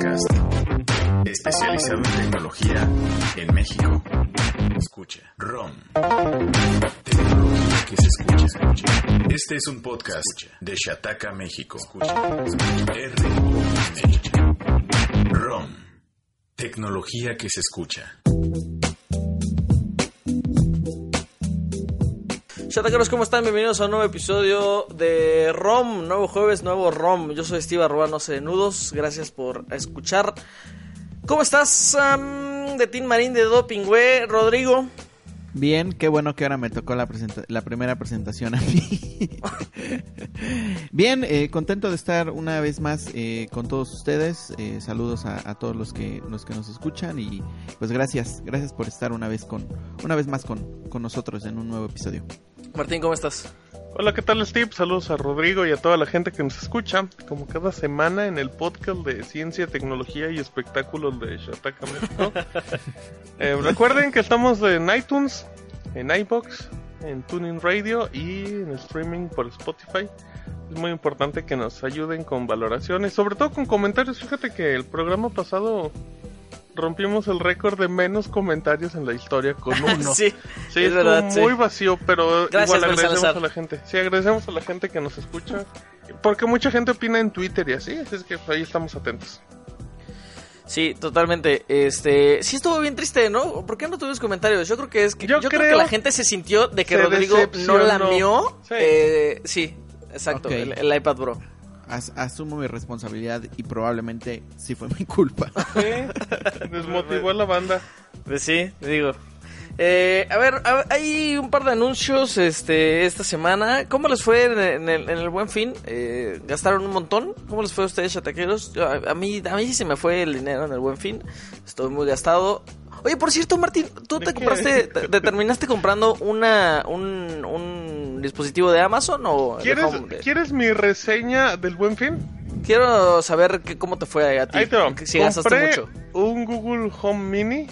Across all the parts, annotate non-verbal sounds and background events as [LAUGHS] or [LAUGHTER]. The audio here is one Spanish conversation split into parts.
Podcast especializado en tecnología en México. Escucha. ROM. Tecnología que se escucha. escucha. Este es un podcast de Shataka, México. Escucha. R-O-M. ROM. Tecnología que se escucha. Chataqueros, ¿cómo están? Bienvenidos a un nuevo episodio de ROM, nuevo jueves, nuevo ROM. Yo soy Steve Arroba, no sé de nudos. Gracias por escuchar. ¿Cómo estás, um, de Team Marín de Doping, güey? Rodrigo. Bien, qué bueno que ahora me tocó la, presenta la primera presentación a mí. [LAUGHS] Bien, eh, contento de estar una vez más eh, con todos ustedes. Eh, saludos a, a, todos los que, los que nos escuchan y pues gracias, gracias por estar una vez con, una vez más con, con nosotros en un nuevo episodio. Martín, ¿cómo estás? Hola, ¿qué tal Steve? Saludos a Rodrigo y a toda la gente que nos escucha, como cada semana en el podcast de Ciencia, Tecnología y Espectáculos de Shataka México. [LAUGHS] eh, recuerden que estamos en iTunes, en iBox, en Tuning Radio y en streaming por Spotify. Es muy importante que nos ayuden con valoraciones, sobre todo con comentarios. Fíjate que el programa pasado rompimos el récord de menos comentarios en la historia con [LAUGHS] uno. sí, sí, es verdad, muy sí. vacío, pero Gracias, igual agradecemos a la gente. Sí, agradecemos a la gente que nos escucha, porque mucha gente opina en Twitter y así, así es que ahí estamos atentos. Sí, totalmente. Este, sí estuvo bien triste, ¿no? ¿Por qué no tuvimos comentarios? Yo creo que es que yo, yo creo, creo, que la gente se sintió de que Rodrigo no lamió. Sí, eh, sí exacto, el iPad Pro. As- asumo mi responsabilidad y probablemente sí fue [LAUGHS] mi culpa. Sí, desmotivó a la banda. Pues sí, digo. Eh, a ver, a- hay un par de anuncios este esta semana. ¿Cómo les fue en, en el, en el Buen Fin? Eh, ¿Gastaron un montón? ¿Cómo les fue a ustedes, chataqueros? Yo- A, a mí a mí sí se me fue el dinero en el Buen Fin. Estoy muy gastado. Oye, por cierto, Martín, ¿tú ¿De te qué? compraste, te, te terminaste comprando una un, un dispositivo de Amazon o de ¿Quieres, home? ¿Quieres mi reseña del Buen Fin? Quiero saber que, cómo te fue a ti. Ahí te va. Si gastaste Compré mucho. un Google Home Mini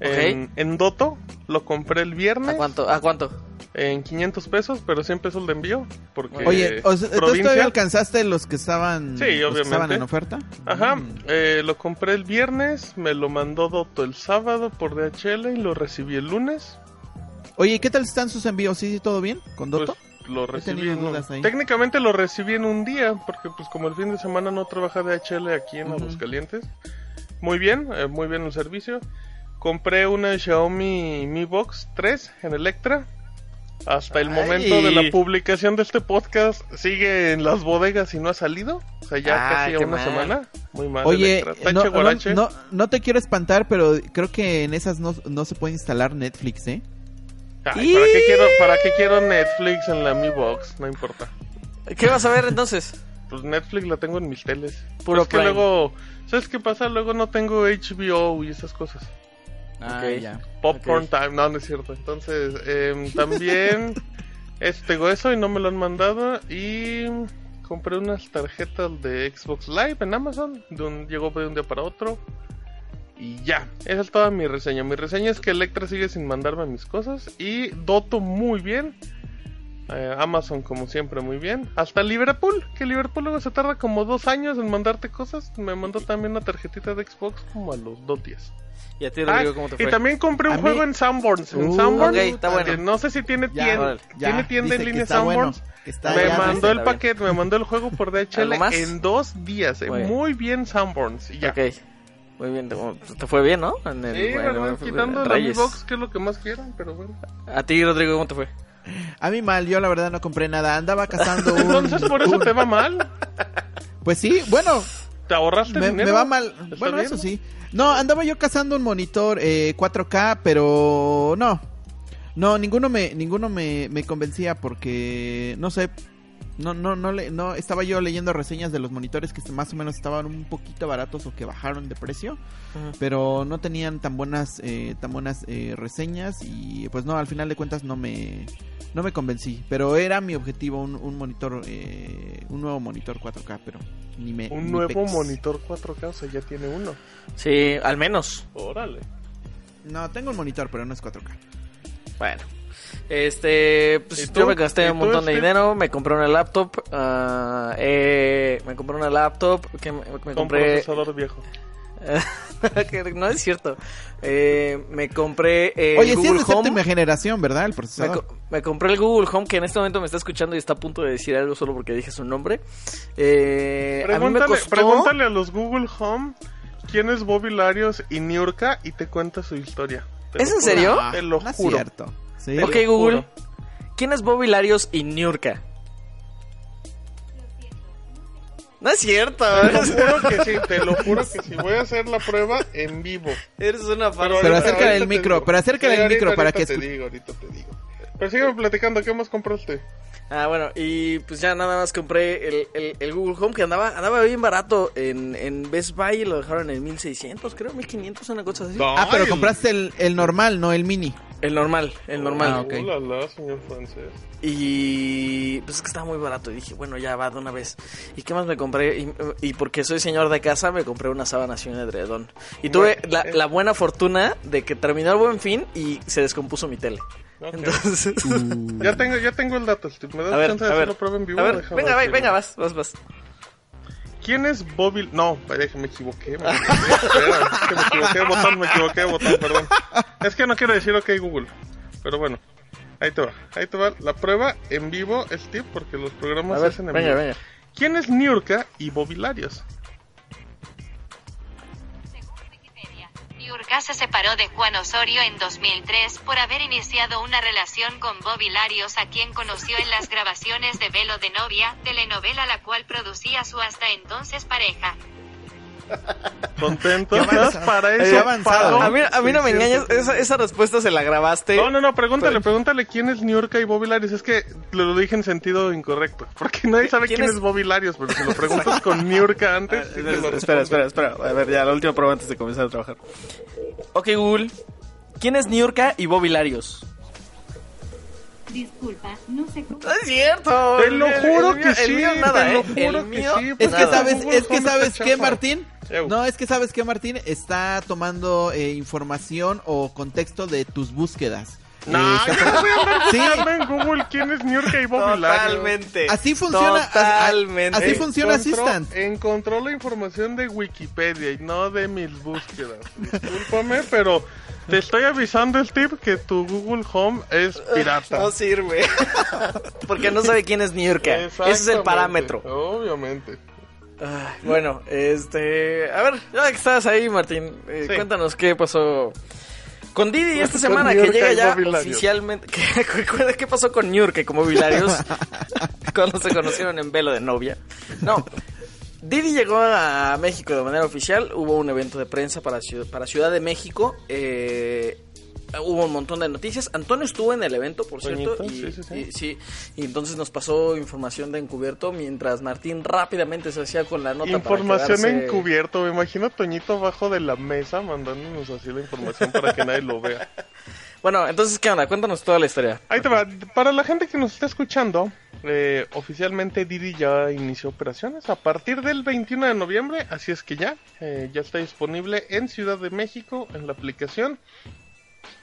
en, en Doto. Lo compré el viernes ¿A cuánto? ¿A cuánto? en 500 pesos, pero 100 pesos de envío. Porque Oye, o sea, ¿entonces provincia. todavía alcanzaste los que estaban, Sí, los que obviamente. estaban en oferta? Ajá, Mm. eh, lo compré el viernes, me lo mandó Doto el sábado por DHL y lo recibí el lunes. Oye, ¿y ¿qué tal están sus envíos? ¿Sí, sí, todo bien con Doto? Pues lo recibí tenido en un- dudas ahí. Técnicamente lo recibí en un día, porque pues como el fin de semana no trabaja DHL aquí en Ujú. Aguascalientes. Muy bien, eh, muy bien el servicio. Compré una Xiaomi Mi Box 3 en Electra. Hasta el Ay. momento de la publicación de este podcast sigue en las bodegas y no ha salido. O sea, ya Ah, casi una mal. semana. Muy mal. Oye, no, no, no, no te quiero espantar, pero creo que en esas no, no se puede instalar Netflix, ¿eh? Ay, ¿para, qué quiero, ¿Para qué quiero Netflix en la Mi Box? No importa. ¿Qué vas a ver entonces? Pues Netflix la tengo en mis teles. Puro es que Prime. luego, ¿sabes qué pasa? Luego no tengo HBO y esas cosas. Ah, ya. Popcorn time, no, no es cierto. Entonces, em, también [LAUGHS] es, tengo eso y no me lo han mandado. Y compré unas tarjetas de Xbox Live en Amazon. De un, llegó de un día para otro. Y ya, esa es toda mi reseña. Mi reseña es que Electra sigue sin mandarme mis cosas. Y Doto muy bien. Eh, Amazon como siempre muy bien. Hasta Liverpool, que Liverpool luego se tarda como dos años en mandarte cosas. Me mandó también una tarjetita de Xbox como a los dos días. Y a ti, Ah, Rodrigo, ¿cómo te fue? y también compré un A mí- juego en Sanborns. En Uh, Sanborns, ok, está bueno. no sé si tiene tienda. Ya, tiene tienda en línea bueno, Sanborns. está me ya, mandó el bien. paquete, me mandó el juego por [LAUGHS] DHL en dos días. eh, Muy bien. Sanborns. Y ya. Ok. Muy bien, te, te fue bien, ¿no? En el, Sí, en Quitando la Mi. Box, que es lo que más quieran, pero bueno. A ti, Rodrigo, ¿cómo te fue? A mí mal, yo la verdad no compré nada. Andaba cazando un... Entonces, por eso un- te va mal. Pues sí, bueno, Te ahorraste me, dinero. me va mal. ¿Está Bueno, bien? eso sí. No, andaba yo cazando un monitor eh, 4K, pero no. No, ninguno me ninguno me, me convencía porque, no sé, No, no, no, le, no, estaba yo leyendo reseñas de los monitores que más o menos estaban un poquito baratos o que bajaron de precio, pero no tenían tan buenas, eh, tan buenas eh, reseñas y pues no, al final de cuentas no me, no me convencí. Pero era mi objetivo un, un monitor, eh, un nuevo monitor 4K, pero ni me. Un ni nuevo pex. monitor 4K, o sea, ya tiene uno. Sí, al menos. Órale. No, tengo un monitor, pero no es 4K. Bueno. Este, pues yo me gasté ¿Y un montón de dinero, me compré una laptop, ah, eh, me compré una laptop, que me, me compré... procesador viejo. [LAUGHS] no es cierto. Eh, me compré eh, Oye, el sí es Google de Home. séptima generación, ¿verdad? El Me, procesador. co- me compré el Google Home que en este momento me está escuchando y está a punto de decir algo solo porque dije su nombre. Eh, a mí me Pregúntale, costó... pregúntale a los Google Home quién es Bobby Larios y Niurka y te cuenta su historia. Te ¿Es en juro. serio? Ah, Te lo no es juro. cierto. Te Ok, Google. juro. ¿Quién es Bobby Larios y Niurka? No es cierto. Te lo juro que sí, te lo juro que sí. Voy a hacer la prueba en vivo. Eres una Pero, Pero ahorita- acércale ahorita el te micro, digo. pero acércale Sí, el micro ahorita- para ahorita que te digo, ahorita te digo. Pero sígueme platicando, ¿qué más compraste? Ah, bueno, y pues ya nada más compré el, el, el Google Home que andaba andaba bien barato en, en Best Buy y lo dejaron en 1600, creo, 1500, una cosa así. Ah, pero compraste el, el normal, no el mini. El normal, el normal. Ah, ok. Uh, la, la, señor francés. Y pues es que estaba muy barato y dije, bueno, ya va de una vez. ¿Y qué más me compré? Y, y porque soy señor de casa, me compré una sábana y un edredón. Y tuve Bueno, la, eh. la buena fortuna de que terminó el buen fin y se descompuso mi tele. Entonces, Ya tengo, ya tengo el dato, Steve. ¿Me das a ver, chance de a hacer ver, la prueba en vivo? a ver, Déjame venga, decirlo. venga, vas, vas, vas. ¿Quién es Bobby? No, que me equivoqué. Me equivoqué, espera, es que me equivoqué de botón, me equivoqué de botón, perdón. Es que no quiero decir ok Google. Pero bueno, ahí te va. Ahí te va la prueba en vivo, Steve, porque los programas A se ver, hacen en venga, vivo. venga. ¿Quién es Niurka y Bobby Larios? Niurka se separó de Juan Osorio en 2003 por haber iniciado una relación con Bobby Larios a quien conoció en las grabaciones de Velo de Novia, telenovela la cual producía su hasta entonces pareja. ¿Contento? Para Qué eso avanzado, A mí, a mí no me 600 engañas, esa, esa respuesta se la grabaste. No, no, no, pregúntale, pregúntale quién es Niurka y Bobby Larios. Es que lo dije en sentido incorrecto. Porque nadie sabe ¿Quién quién, es? es Bobby Larios, pero si lo preguntas con Niurka antes, sí te lo Ah, espera, respondo. espera, espera. A ver, ya, la última prueba antes de comenzar a trabajar. Ok, Google. ¿Quién es Niurka y Bobby Larios? Disculpa, no sé cómo. No es cierto. Te lo juro que El sí, mío nada, te lo juro El que mío. sí, Es que sabes, es que sabes está qué. Martín. No, es que sabes que Martín está tomando eh, información o contexto de tus búsquedas. No, Eh, yo no voy a Sí. en Google quién es Niurka y Larios. Totalmente. Así funciona. Totalmente. Así funciona Encontró- Assistant. Encontró la información de Wikipedia y no de mis búsquedas. Discúlpame, pero te estoy avisando, Steve, que tu Google Home es [LAUGHS] pirata. No sirve. [LAUGHS] Porque no sabe quién es Niurka. Ese es el parámetro. Obviamente. Ay, bueno, este. A ver, ya que estás ahí, Martín, eh, Sí. cuéntanos qué pasó con Didi esta semana que llega ya oficialmente. ¿Qué, [LAUGHS] qué- pasó con Niurka y con Bobby Larios cuando se conocieron en velo de novia? No. Didi llegó a México de manera oficial. Hubo un evento de prensa para para Ciudad de México. eh, hubo un montón de noticias. Antonio estuvo en el evento, por cierto. Y, sí, sí, sí. y- sí, y entonces nos pasó información de encubierto mientras Martín rápidamente se hacía con la nota. para Información quedarse- encubierto. Me imagino a Toñito abajo de la mesa mandándonos así la información para que nadie lo vea. [LAUGHS] Bueno, entonces, ¿qué onda? Cuéntanos toda la historia. Ahí te va. Para la gente que nos está escuchando, eh, oficialmente Didi ya inició operaciones a partir del 21 de noviembre, así es que ya, eh, ya está disponible en Ciudad de México en la aplicación.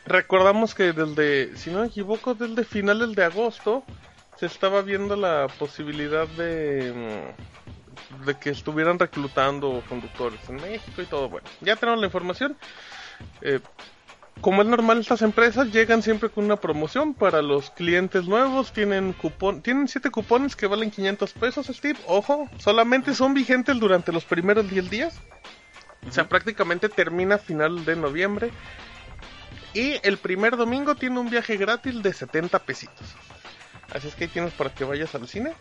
Recordamos que desde, si no me equivoco, desde finales de agosto se estaba viendo la posibilidad de, mm, de que estuvieran reclutando conductores en México y todo. Bueno, ya tenemos la información. Eh, como es normal, estas empresas llegan siempre con una promoción para los clientes nuevos. Tienen cupón, tienen siete cupones que valen 500 pesos, Steve. Ojo, solamente son vigentes durante los primeros 10 días. O sea, prácticamente termina final de noviembre. Y el primer domingo tiene un viaje gratis de 70 pesitos. Así es que ahí tienes para que vayas al cine.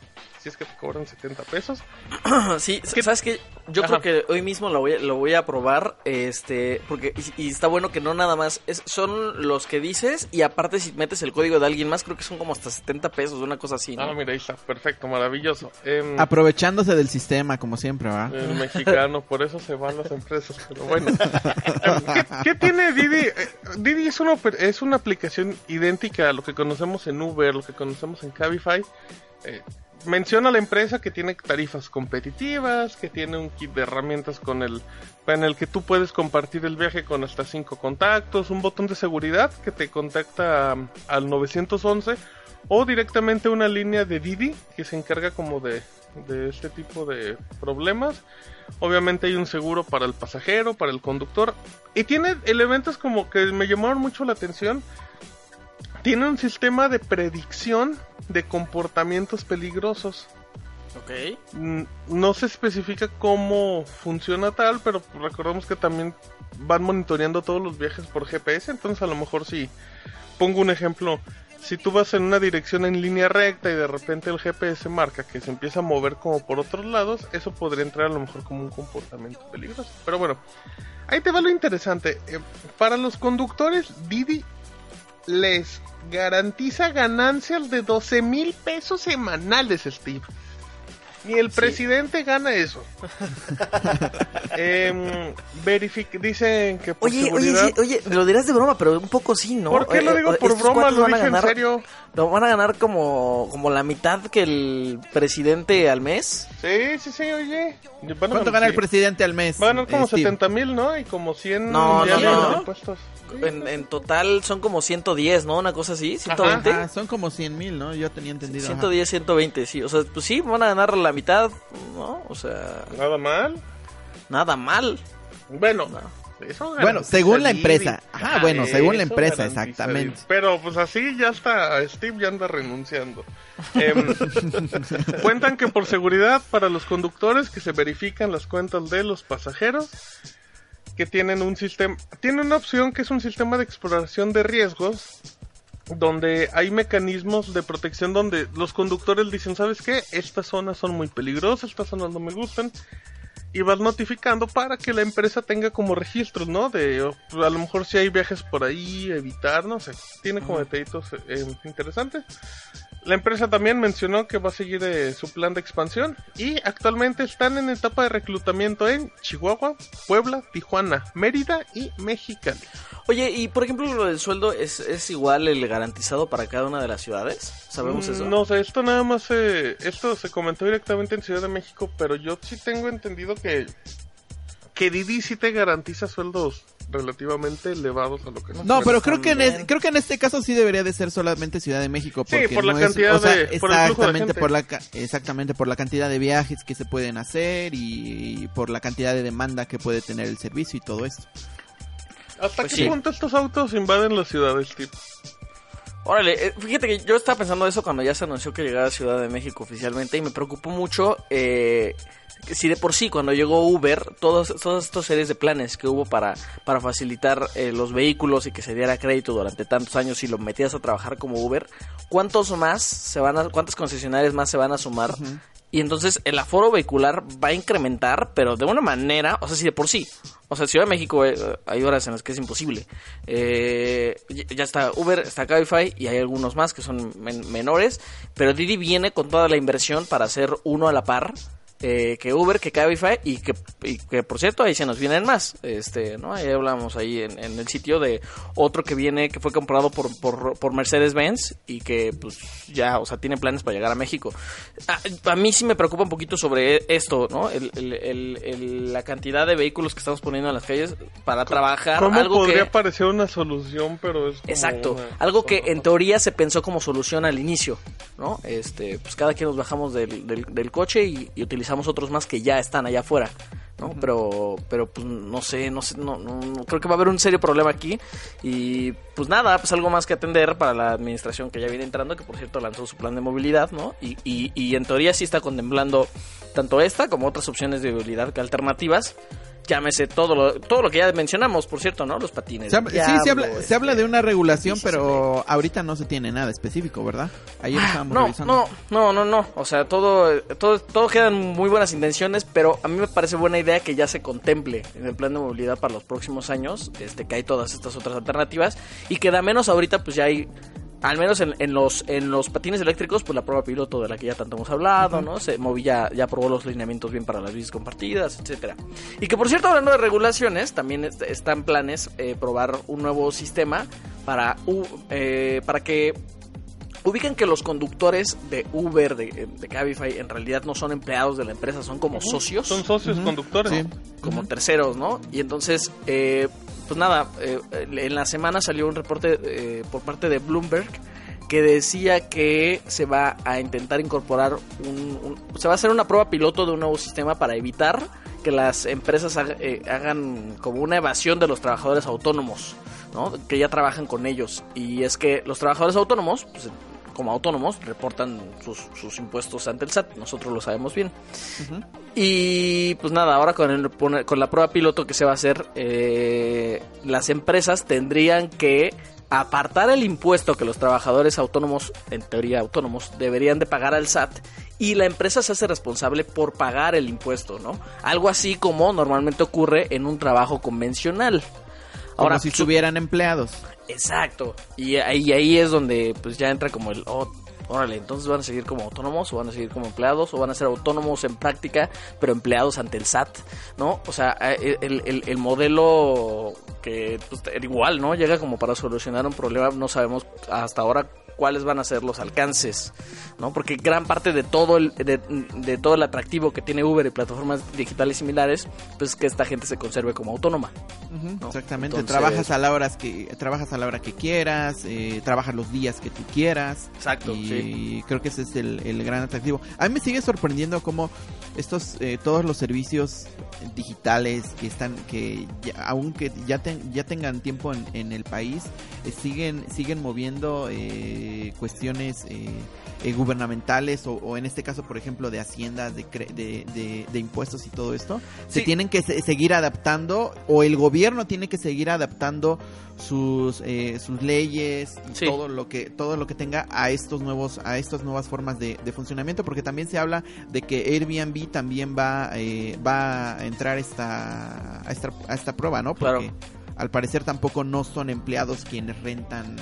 Si es que te cobran 70 pesos. [CLEARS THROAT] sí, ¿sabes qué? Yo Ajá. creo que hoy mismo lo voy, a, lo voy a probar, este, porque, y, y está bueno que no nada más, es, son los que dices, y aparte si metes el código de alguien más, creo que son como hasta 70 pesos, una cosa así, ¿no? Ah, mira, ahí está, perfecto, maravilloso. Em, Aprovechándose del sistema, como siempre, ¿va? el mexicano, por eso se van las empresas, pero bueno. ¿Qué, qué tiene Didi? Eh, Didi es una, es una aplicación idéntica a lo que conocemos en Uber, lo que conocemos en Cabify. Eh, menciona la empresa que tiene tarifas competitivas, que tiene un kit de herramientas con el en el que tú puedes compartir el viaje con hasta cinco contactos, un botón de seguridad que te contacta al 911 o directamente una línea de Didi que se encarga como de, de este tipo de problemas. Obviamente hay un seguro para el pasajero, para el conductor y tiene elementos como que me llamaron mucho la atención. Tiene un sistema de predicción de comportamientos peligrosos. Ok. Mm, No se especifica cómo funciona tal, pero recordemos que también van monitoreando todos los viajes por GPS, entonces a lo mejor si pongo un ejemplo, si tú vas en una dirección en línea recta y de repente el GPS marca que se empieza a mover como por otros lados, eso podría entrar a lo mejor como un comportamiento peligroso. Pero bueno, ahí te va lo interesante. Eh, para los conductores, Didi les garantiza ganancias de 12 mil pesos semanales, Steve. Ni el presidente gana eso. [LAUGHS] Verific- dicen que por Oye, oye, sí, oye, lo dirás de broma, pero un poco sí, ¿no? ¿Por qué lo Eh, digo eh, por broma? Lo dije en serio. ¿Lo van a ganar como, como la mitad que el presidente al mes? Sí, sí, sí, oye. Van a ¿Cuánto ganar- gana el presidente al mes? Va a ganar como eh, Steve? 70 mil, ¿no? Y como 100 No, no, de no. impuestos. En, en total son como 110, ¿no? Una cosa así, 120. Ah, son como 100 mil, ¿no? Yo tenía entendido. ajá. 110, 120, sí. O sea, pues sí, van a ganar la mitad, ¿no? O sea, Nada mal. nada mal. Bueno, eso Bueno, según la empresa. Ajá, bueno, según la empresa, exactamente. Pero pues así ya está, Steve ya anda renunciando. Em, [LAUGHS] cuentan que por seguridad para los conductores que se verifican las cuentas de los pasajeros, que tienen un sistema, tiene una opción que es un sistema de exploración de riesgos, donde hay mecanismos de protección donde los conductores dicen, ¿sabes qué? Estas zonas son muy peligrosas, estas zonas no me gustan. Y vas notificando para que la empresa tenga como registros, ¿no? De o, a lo mejor si hay viajes por ahí, evitar, no sé. Tiene como detallitos eh, interesantes. La empresa también mencionó que va a seguir eh, su plan de expansión y actualmente están en etapa de reclutamiento en Chihuahua, Puebla, Tijuana, Mérida y Mexicali. Oye, y por ejemplo, lo del sueldo es, es igual el garantizado para cada una de las ciudades. ¿Sabemos Mm, eso? No sé, esto nada más eh, esto se comentó directamente en Ciudad de México, pero yo sí tengo entendido que que Didi sí te garantiza sueldos relativamente elevados a lo que No, pero creo que, en es- creo que en este caso sí debería de ser solamente Ciudad de México. Sí, Porque por la no cantidad es, o sea, de- por el flujo de exactamente gente. por la exactamente por la cantidad de viajes que se pueden hacer y por la cantidad de demanda que puede tener el servicio y todo esto. ¿Hasta Pues qué sí. punto estos autos invaden las ciudades, Steve? Órale, eh, fíjate que yo estaba pensando eso cuando ya se anunció que llegaba a Ciudad de México oficialmente y me preocupó mucho eh, si de por sí cuando llegó Uber, todos, todas estas series de planes que hubo para, para facilitar eh, los vehículos y que se diera crédito durante tantos años y lo metías a trabajar como Uber, ¿cuántos más se van a, cuántas concesionarias más se van a sumar? Y entonces el aforo vehicular va a incrementar, pero de una manera, o sea, si de por sí. O sea, Ciudad de México eh, hay horas en las que es imposible. Eh, ya- está Uber, está Cabify y hay algunos más que son men- menores. Pero Didi viene con toda la inversión para hacer uno a la par. Eh, que Uber, que Cabify y que, y que por cierto ahí se nos vienen más, este, ¿no? Ahí hablamos ahí en, en el sitio de otro que viene, que fue comprado por, por, por Mercedes-Benz y que pues ya, o sea, tiene planes para llegar a México. A, a mí sí me preocupa un poquito sobre esto, ¿no? El, el- el- el- la cantidad de vehículos que estamos poniendo en las calles para trabajar. ¿Cómo algo podría que... parecer una solución, pero es como Exacto, una algo que en teoría se pensó como solución al inicio, ¿no? Este, pues cada quien nos bajamos del, del- del coche y, y utilizamos otros más que ya están allá afuera, ¿no? Pero, pero pues no sé, no sé, no, no- no- creo que va a haber un serio problema aquí y pues nada, pues algo más que atender para la administración que ya viene entrando, que por cierto lanzó su plan de movilidad, ¿no? Y, y, y en teoría sí está contemplando tanto esta como otras opciones de movilidad alternativas. Llámese todo lo, todo lo que ya mencionamos, por cierto, ¿no? Los patines. Se sí, se habla, se habla de una regulación, sí, sí, pero ahorita no se tiene nada específico, ¿verdad? Ayer estábamos No, revisando. no, no, no, no. O sea, todo, todo, todo quedan muy buenas intenciones, pero a mí me parece buena idea que ya se contemple en el plan de movilidad para los próximos años, este, que hay todas estas otras alternativas y que da menos ahorita, pues ya hay, al menos en, en los, en los patines eléctricos, pues la prueba piloto de la que ya tanto hemos hablado, ¿no? Se Movi ya, ya probó los lineamientos bien para las bicis compartidas, etcétera. Y que por cierto, hablando de regulaciones, también est- están planes eh, probar un nuevo sistema para, u- eh, para que Ubican que los conductores de Uber, de, de Cabify, en realidad no son empleados de la empresa, son como socios, Son socios conductores. Sí. como terceros, ¿no? Y entonces, eh, pues nada, eh, en la semana salió un reporte eh, por parte de Bloomberg que decía que se va a intentar incorporar un, se va a hacer una prueba piloto de un nuevo sistema para evitar que las empresas eh, hagan como una evasión de los trabajadores autónomos, ¿no? Que ya trabajan con ellos. Y es que los trabajadores autónomos, pues, como autónomos, reportan sus, sus impuestos ante el SAT. Nosotros lo sabemos bien. Y pues nada, ahora con, el- con con la prueba piloto que se va a hacer, eh, las empresas tendrían que apartar el impuesto que los trabajadores autónomos, en teoría autónomos, deberían de pagar al SAT y la empresa se hace responsable por pagar el impuesto, ¿no? Algo así como normalmente ocurre en un trabajo convencional. Como Ahora, si su- estuvieran empleados. Exacto. Y ahí, ahí es donde pues ya entra como el... oh, órale, entonces van a seguir como autónomos o van a seguir como empleados o van a ser autónomos en práctica pero empleados ante el SAT, ¿no? O sea, eh, el, el- el modelo que pues, igual, ¿no? Llega como para solucionar un problema, no sabemos hasta ahora cuáles van a ser los alcances, ¿no? Porque gran parte de todo el, de, de todo el atractivo que tiene Uber y plataformas digitales similares, pues es que esta gente se conserve como autónoma. ¿no? Exactamente, Entonces- trabajas a la hora que trabajas a la hora que quieras, eh, trabajas los días que tú quieras. Exacto, y sí. creo que ese es el, el gran atractivo. A mí me sigue sorprendiendo cómo estos eh, todos los servicios digitales que están que ya, aunque ya ten- ya tengan tiempo en, en el país eh, siguen siguen moviendo eh, cuestiones eh, eh, gubernamentales o, o en este caso por ejemplo de hacienda de, cre- de, de- de impuestos y todo esto se tienen que se- seguir adaptando o el gobierno tiene que seguir adaptando sus eh, sus leyes y Sí. todo lo que todo lo que tenga a estos nuevos a estas nuevas formas de, de funcionamiento porque también se habla de que Airbnb también va eh, va a entrar esta a esta a esta prueba no porque Claro. al parecer tampoco no son empleados quienes rentan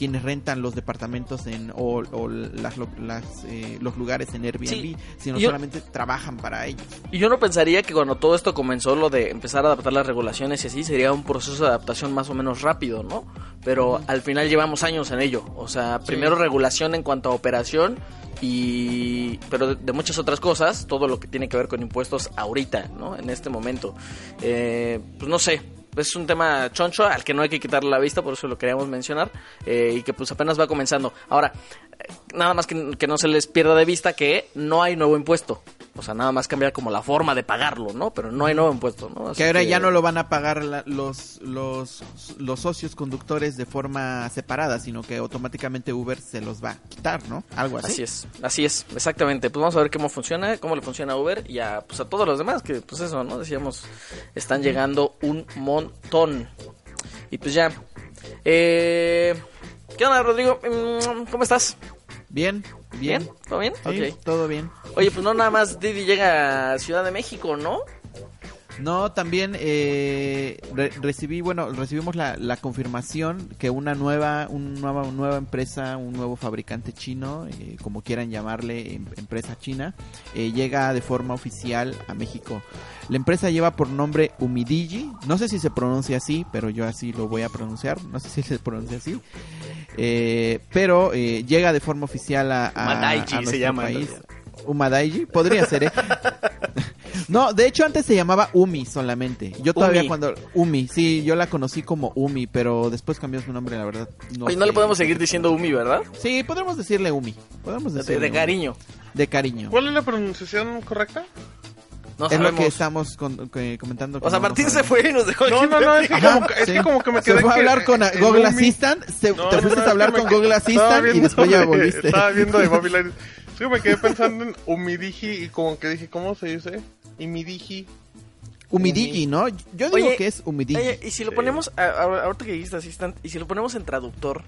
quienes rentan los departamentos en o, o las, las, eh, los lugares en Airbnb, Sí. sino Yo- solamente trabajan para ellos. Y yo no pensaría que cuando todo esto comenzó, lo de empezar a adaptar las regulaciones y así, sería un proceso de adaptación más o menos rápido, ¿no? Pero al final llevamos años en ello. O sea, primero regulación en cuanto a operación y... Pero de, de muchas otras cosas, todo lo que tiene que ver con impuestos ahorita, ¿no? En este momento. Eh, pues no sé. Es un tema choncho al que no hay que quitarle la vista, por eso lo queríamos mencionar, eh, y que pues apenas va comenzando. Ahora, eh, nada más que, que no se les pierda de vista que no hay nuevo impuesto. O sea, nada más cambia como la forma de pagarlo, ¿no? Pero no hay nuevo impuesto, ¿no? Así Que ahora que- ya no lo van a pagar la- los, los, los socios conductores de forma separada, sino que automáticamente Uber se los va a quitar, ¿no? Algo así. Así es, así es, exactamente. Pues vamos a ver cómo funciona, cómo le funciona a Uber y a, pues a todos los demás, que pues eso, ¿no? Decíamos, están llegando un montón. Y pues ya. Eh, ¿Qué onda, Rodrigo? Mm, ¿Cómo estás? Bien, bien. ¿Todo bien? Sí, todo bien. Oye, pues no nada más Didi llega a Ciudad de México, ¿no? No, también eh, re- recibí, bueno, recibimos la, la confirmación que una nueva, un nueva, una nueva empresa, un nuevo fabricante chino, eh, como quieran llamarle, em- empresa china, eh, llega de forma oficial a México. La empresa lleva por nombre Umidigi, no sé si se pronuncia así, pero yo así lo voy a pronunciar, no sé si se pronuncia así, eh, pero eh, llega de forma oficial a, a, Umadaiji a se nuestro llama, país. Umadaiji, podría ser, ¿eh? [LAUGHS] No, de hecho antes se llamaba Umi solamente. Yo todavía Umi. cuando Umi, sí, yo la conocí como Umi, pero después cambió su nombre, la verdad. No, Oye, no le podemos seguir diciendo Umi, ¿verdad? Sí, podemos decirle Umi. Podemos De, decirle de cariño. De cariño. ¿Cuál es la pronunciación correcta? No es lo sabemos. que estamos con- que- comentando. O sea, no- no Martín se fue y nos dejó No, aquí no, no, es que, Ajá, como, que- es sí. que como que me Se quedé fue a hablar con Google. Assistant, se- No, te fuiste a hablar con me- Google Assistant y después ya volviste. Estaba viendo de Bobby Line. [LAUGHS] Sí, me quedé pensando en Umidiji y como que dije, ¿cómo se dice? Imidiji. Umidigi, ¿no? Yo digo Oye, que es Umidigi. Oye, y si lo ponemos, a- a- ahorita que dijiste asistente, y si lo ponemos en traductor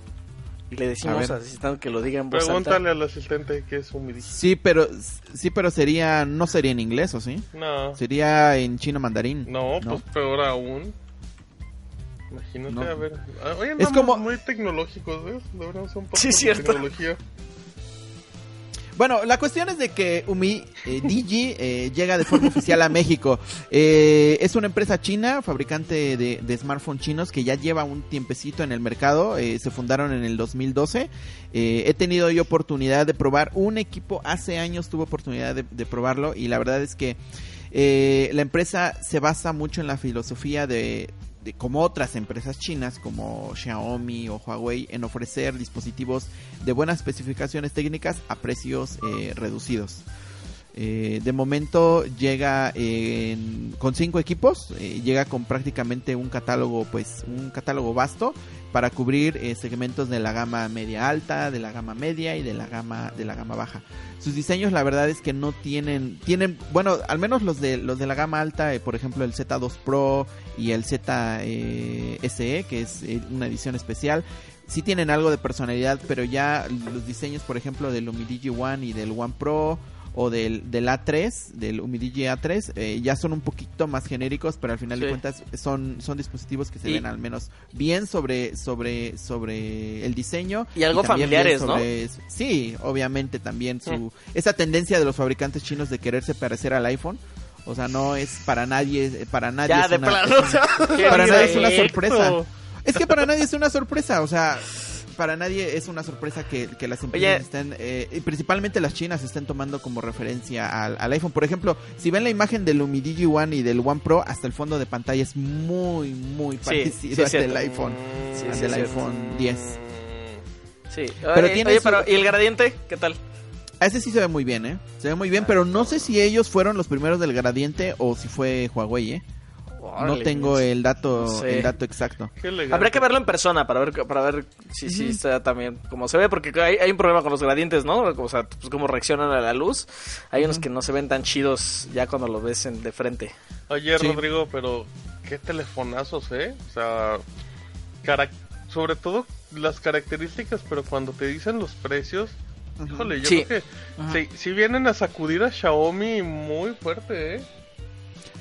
y le decimos al asistente que lo diga en voz alta. Pregúntale al asistente qué es humidigi. Sí, pero sí, pero sería no sería en inglés, ¿o sí? No, Sería en chino mandarín. no, pues peor aún. Imagínate, No. a ver. Ah, Oye, Es andamos como- muy tecnológicos, ¿ves? Deberíamos un poco Sí, de cierto. tecnología. Bueno, la cuestión es de que Umi eh, Digi eh, llega de forma oficial a México. Eh, es una empresa china, fabricante de, smartphones chinos, que ya lleva un tiempecito en el mercado. Eh, se fundaron en el 2012. Eh, he tenido yo oportunidad de probar un equipo. Hace años tuve oportunidad de, probarlo y la verdad es que la empresa se basa mucho en la filosofía de, como otras empresas chinas como Xiaomi o Huawei en ofrecer dispositivos de buenas especificaciones técnicas a precios eh, reducidos. Eh, de momento llega en- con cinco equipos, eh, llega con prácticamente un catálogo, pues un catálogo vasto para cubrir eh, segmentos de la gama media alta, de la gama media y de la gama de la gama baja. Sus diseños, la verdad es que no tienen, tienen, bueno, al menos los de los de la gama alta, eh, por ejemplo el Z2 Pro y el Z eh, SE, que es eh, una edición especial, sí tienen algo de personalidad, pero ya los diseños, por ejemplo, del Umidigi One y del One Pro o del, del A3, del Umidigi A3, eh, ya son un poquito más genéricos, pero al final de cuentas son, son dispositivos que se Y- ven al menos bien sobre, sobre, sobre el diseño. Y algo bien familiares, ¿no? sobre- Sí, obviamente también su, esa tendencia de los fabricantes chinos de quererse parecer al iPhone. O sea, no es para nadie, para nadie Ya, es de una- plano. es [LAUGHS] para nadie es una sorpresa. Es que para nadie es una sorpresa, o sea, para nadie es una sorpresa que, que las empresas Oye. estén, eh, y principalmente las chinas, estén tomando como referencia al, al iPhone. Por ejemplo, si ven la imagen del Umidigi One y del One Pro, hasta el fondo de pantalla es muy, muy Sí, parecido sí, al es cierto. del iPhone, Sí, al sí, del iPhone 10. Sí. Pero Oye, tiene oye, su- pero ¿y el gradiente? ¿Qué tal? A ese sí se ve muy bien, ¿eh? Se ve muy bien, pero no sé si ellos fueron los primeros del gradiente o si fue Huawei, ¿eh? No tengo el dato, No sé. el dato exacto. Habría que verlo en persona para ver para ver si sí está también como se ve porque hay, hay un problema con los gradientes, ¿no? O sea, pues cómo reaccionan a la luz. Hay unos que no se ven tan chidos ya cuando los ves en- de frente. Oye, Sí. Rodrigo, pero qué telefonazos, ¿eh? O sea, cara- sobre todo las características, pero cuando te dicen los precios, híjole, yo Sí. creo que si, si vienen a sacudir a Xiaomi muy fuerte, ¿eh?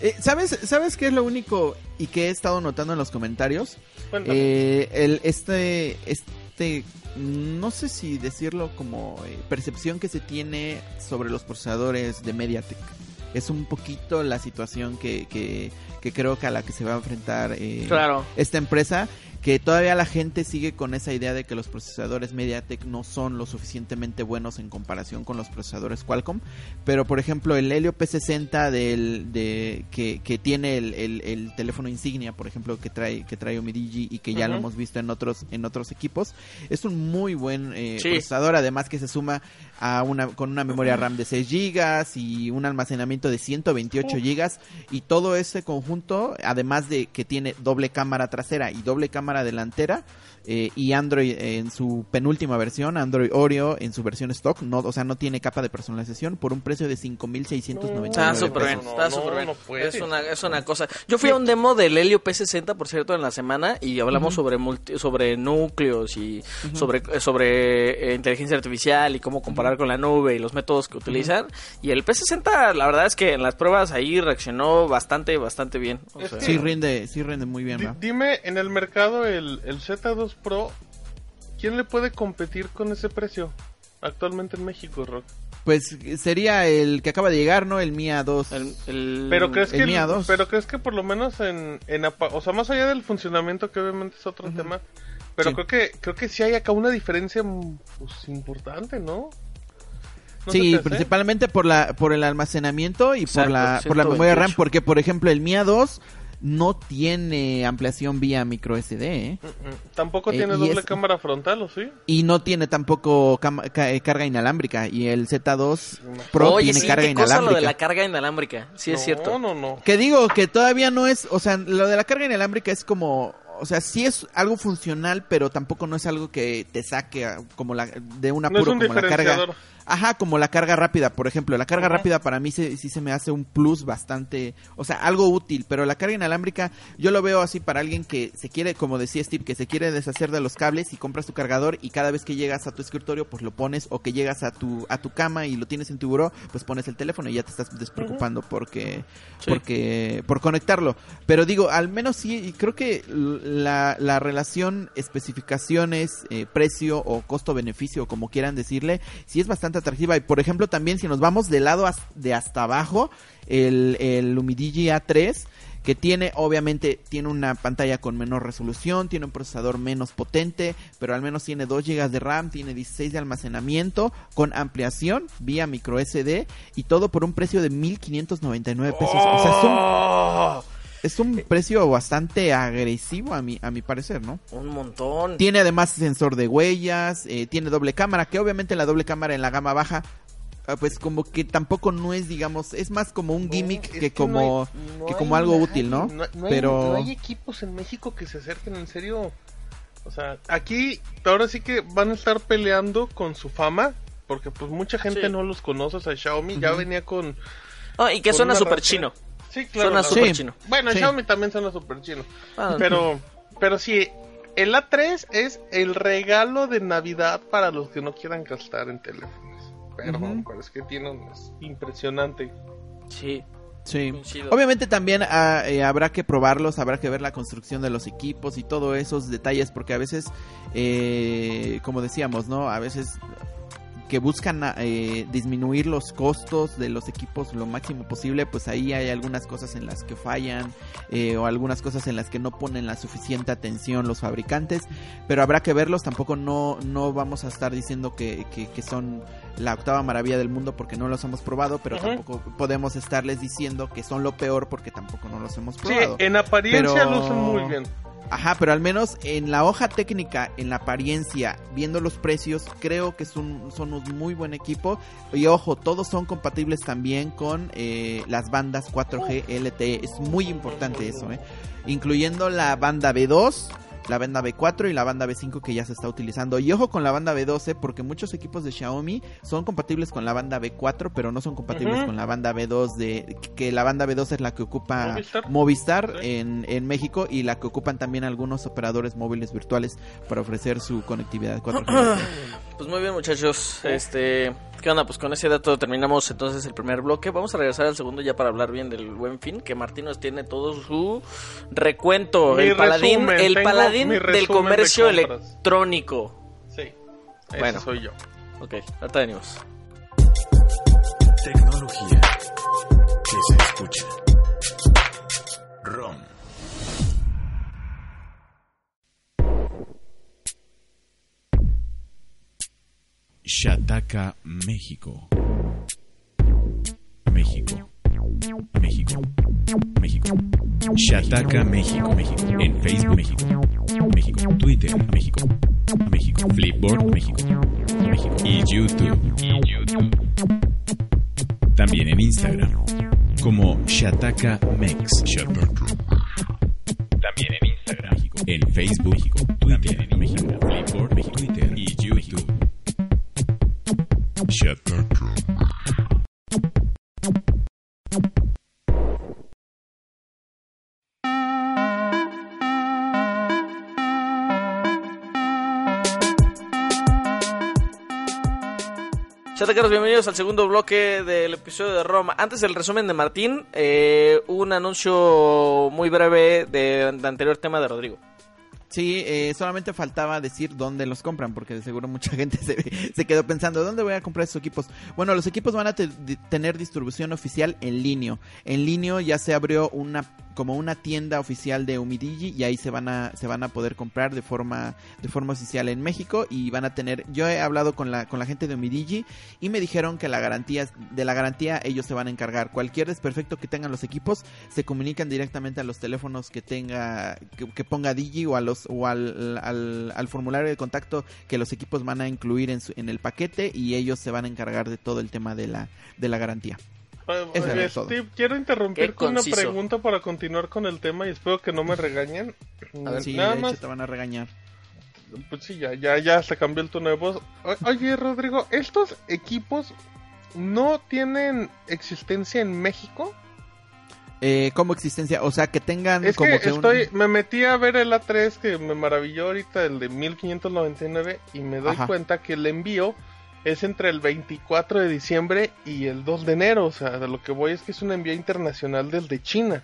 Eh, ¿sabes, ¿Sabes qué es lo único y que he estado notando en los comentarios? Eh, el, este, este, no sé si decirlo como eh, percepción que se tiene sobre los procesadores de MediaTek. Es un poquito la situación que, que, que creo que a la que se va a enfrentar eh, Claro. esta empresa, que todavía la gente sigue con esa idea de que los procesadores MediaTek no son lo suficientemente buenos en comparación con los procesadores Qualcomm. Pero por ejemplo el Helio P60 del, de, que, que tiene el, el- el teléfono insignia, por ejemplo, que trae, que trae Omidigi y que ya lo hemos visto en otros, en otros equipos, es un muy buen eh, Sí. procesador, además que se suma a una, con una memoria RAM de 6 GB y un almacenamiento de 128 GB y todo ese conjunto, además de que tiene doble cámara trasera y doble cámara delantera, eh, y Android en su penúltima versión, Android Oreo en su versión stock, no, o sea, no tiene capa de personalización por un precio de 5.699 Está súper bien, está no, súper bien. no puede. es, una, es una cosa. Yo fui a un demo del Helio P60, por cierto, en la semana y hablamos sobre multi- sobre núcleos y sobre, sobre eh, inteligencia artificial y cómo comparar con la nube y los métodos que utilizan. Y el P60, la verdad es que en las pruebas ahí reaccionó bastante, bastante bien. O sea, Sí rinde, sí rinde muy bien, dime, en el mercado el, el Z2 Pro, ¿quién le puede competir con ese precio actualmente en México, Rock? Pues sería el que acaba de llegar, ¿no? El Mia 2. el, el- Pero crees el que Mia 2. pero crees que por lo menos en, en o sea, más allá del funcionamiento que obviamente es otro tema, pero Sí. creo que creo que sí hay acá una diferencia mm, pues, importante, ¿no? ¿No se Sí, principalmente por la por el almacenamiento y Exacto, por la por la 128. memoria RAM, porque por ejemplo el Mia 2 no tiene ampliación vía micro SD, ¿eh? Mm, mm. Tampoco Eh, tiene doble es- cámara frontal, ¿o sí? Y no tiene tampoco cam- ca- eh, carga inalámbrica. Y el Z2 Pro Oye, tiene sí, carga qué cosa inalámbrica. lo de la carga inalámbrica. Sí, es no, cierto. No, no, Que digo que todavía no es, o sea, lo de la carga inalámbrica es como, o sea, sí es algo funcional, pero tampoco no es algo que te saque como la de un No es apuro un como la carga. Ajá, como la carga rápida, por ejemplo. La carga rápida para mí se- sí se me hace un plus bastante, o sea, algo útil, pero la carga inalámbrica yo lo veo así para alguien que se quiere, como decía Steve, que se quiere deshacer de los cables y compras tu cargador y cada vez que llegas a tu escritorio pues lo pones o que llegas a tu a tu cama y lo tienes en tu buró, pues pones el teléfono y ya te estás despreocupando porque Sí. porque por conectarlo. Pero digo, al menos sí, y creo que la, la relación especificaciones, eh, precio o costo-beneficio, como quieran decirle, sí es bastante atractiva. Y por ejemplo, también si nos vamos del lado de hasta abajo, el, el Lumidigi A3, que tiene, obviamente, tiene una pantalla con menor resolución, tiene un procesador menos potente, pero al menos tiene 2 GB de RAM, tiene 16 de almacenamiento, con ampliación vía micro SD y todo por un precio de 1.599 pesos. O sea, es un, ¡Oh! Es un precio bastante agresivo a mi, a mi parecer, ¿no? Un montón. Tiene además sensor de huellas, eh, tiene doble cámara, que obviamente la doble cámara en la gama baja, ah, pues como que tampoco no es, digamos, es más como un gimmick No, que, que no hay- como, no que como algo nadie, útil, ¿no? No, no hay, Pero no hay equipos en México que se acerquen en serio. O sea, aquí ahora sí que van a estar peleando con su fama. Porque pues mucha gente Sí. no los conoce. O sea, Xiaomi ya venía con... Ah, y que suena súper chino. Sí, claro. Suena verdad. chino. Bueno, Sí. Xiaomi también suena súper chino. Ah, Pero, pero sí, el A3 es el regalo de Navidad para los que no quieran gastar en teléfonos. Perdón, pero es que tiene un- es impresionante. Sí. Sí. Obviamente también ah, eh, habrá que probarlos, habrá que ver la construcción de los equipos y todo esos detalles, porque a veces, eh, como decíamos, ¿no? A veces que buscan ah, eh, disminuir los costos de los equipos lo máximo posible, pues ahí hay algunas cosas en las que fallan eh, o algunas cosas en las que no ponen la suficiente atención los fabricantes, pero habrá que verlos, tampoco no, no vamos a estar diciendo que, que, que son la octava maravilla del mundo porque no los hemos probado, pero tampoco podemos estarles diciendo que son lo peor porque tampoco no los hemos Sí, probado. en apariencia Pero- lucen muy bien. Ajá, pero al menos en la hoja técnica, en la apariencia, viendo los precios, creo que son, son un muy buen equipo. Y ojo, todos son compatibles también con eh, las bandas 4G LTE. Es muy importante eso, ¿eh? Incluyendo la banda B2, la banda B4 y la banda B5 que ya se está utilizando. Y ojo con la banda B12 porque muchos equipos de Xiaomi son compatibles con la banda B4, pero no son compatibles con la banda B2 de que la banda B2 es la que ocupa Movistar. Movistar Sí. en, en México y la que ocupan también algunos operadores móviles virtuales para ofrecer su conectividad 4G. [COUGHS] Pues muy bien, muchachos. Este, ¿qué onda? Pues con ese dato terminamos entonces el primer bloque. Vamos a regresar al segundo ya para hablar bien del Buen Fin, que Martín nos tiene todo su recuento, Mi el paladín, resumen, el paladín del de comercio compras. electrónico. Sí, ese Bueno. soy yo. Ok, ahorita venimos. Tecnología que se escucha. ROM. Shataka, México. México. México. México. Shataka, México. México. En Facebook, México. México. Twitter, México. México. Flipboard, México. México. Y YouTube. YouTube. También en Instagram. Como Shataka Mex. Shataka. También en Instagram. En Facebook, México. Twitter, México. Flipboard, México. Twitter y Shataka. Chataqueros, bienvenidos al segundo bloque del episodio de Roma. Antes del resumen de Martín, eh, un anuncio muy breve de- del anterior tema de Rodrigo. Sí, eh, solamente faltaba decir dónde los compran, porque de seguro mucha [LAUGHS] gente se, se quedó pensando, ¿dónde voy a comprar esos equipos? Bueno, los equipos van a tener distribución oficial en línea. En línea ya se abrió una como una tienda oficial de Umidigi y ahí se van a se van a poder comprar de forma de forma oficial en México y van a tener yo he hablado con la con la gente de Umidigi y me dijeron que la garantía de la garantía ellos se van a encargar. Cualquier desperfecto que tengan los equipos se comunican directamente a los teléfonos que tenga que, que ponga Digi o a los o al, al, al formulario de contacto que los equipos van a incluir en, su- en el paquete y ellos se van a encargar de todo el tema de la de la garantía. Todo. Steve, quiero interrumpir con una pregunta para continuar con el tema y espero que no me regañen. Sí, Nada de más hecho te van a regañar. Pues sí, ya, ya, ya se cambió el tono de voz. Oye, Rodrigo, ¿estos equipos no tienen existencia en México? Eh, como existencia, o sea, que tengan Es como que, que un- estoy, me metí a ver el A3 que me maravilló ahorita, el de 1599, y me doy Ajá. cuenta que el envío es entre el 24 de diciembre y el 2 de enero. O sea, de lo que voy es que es un envío internacional desde China.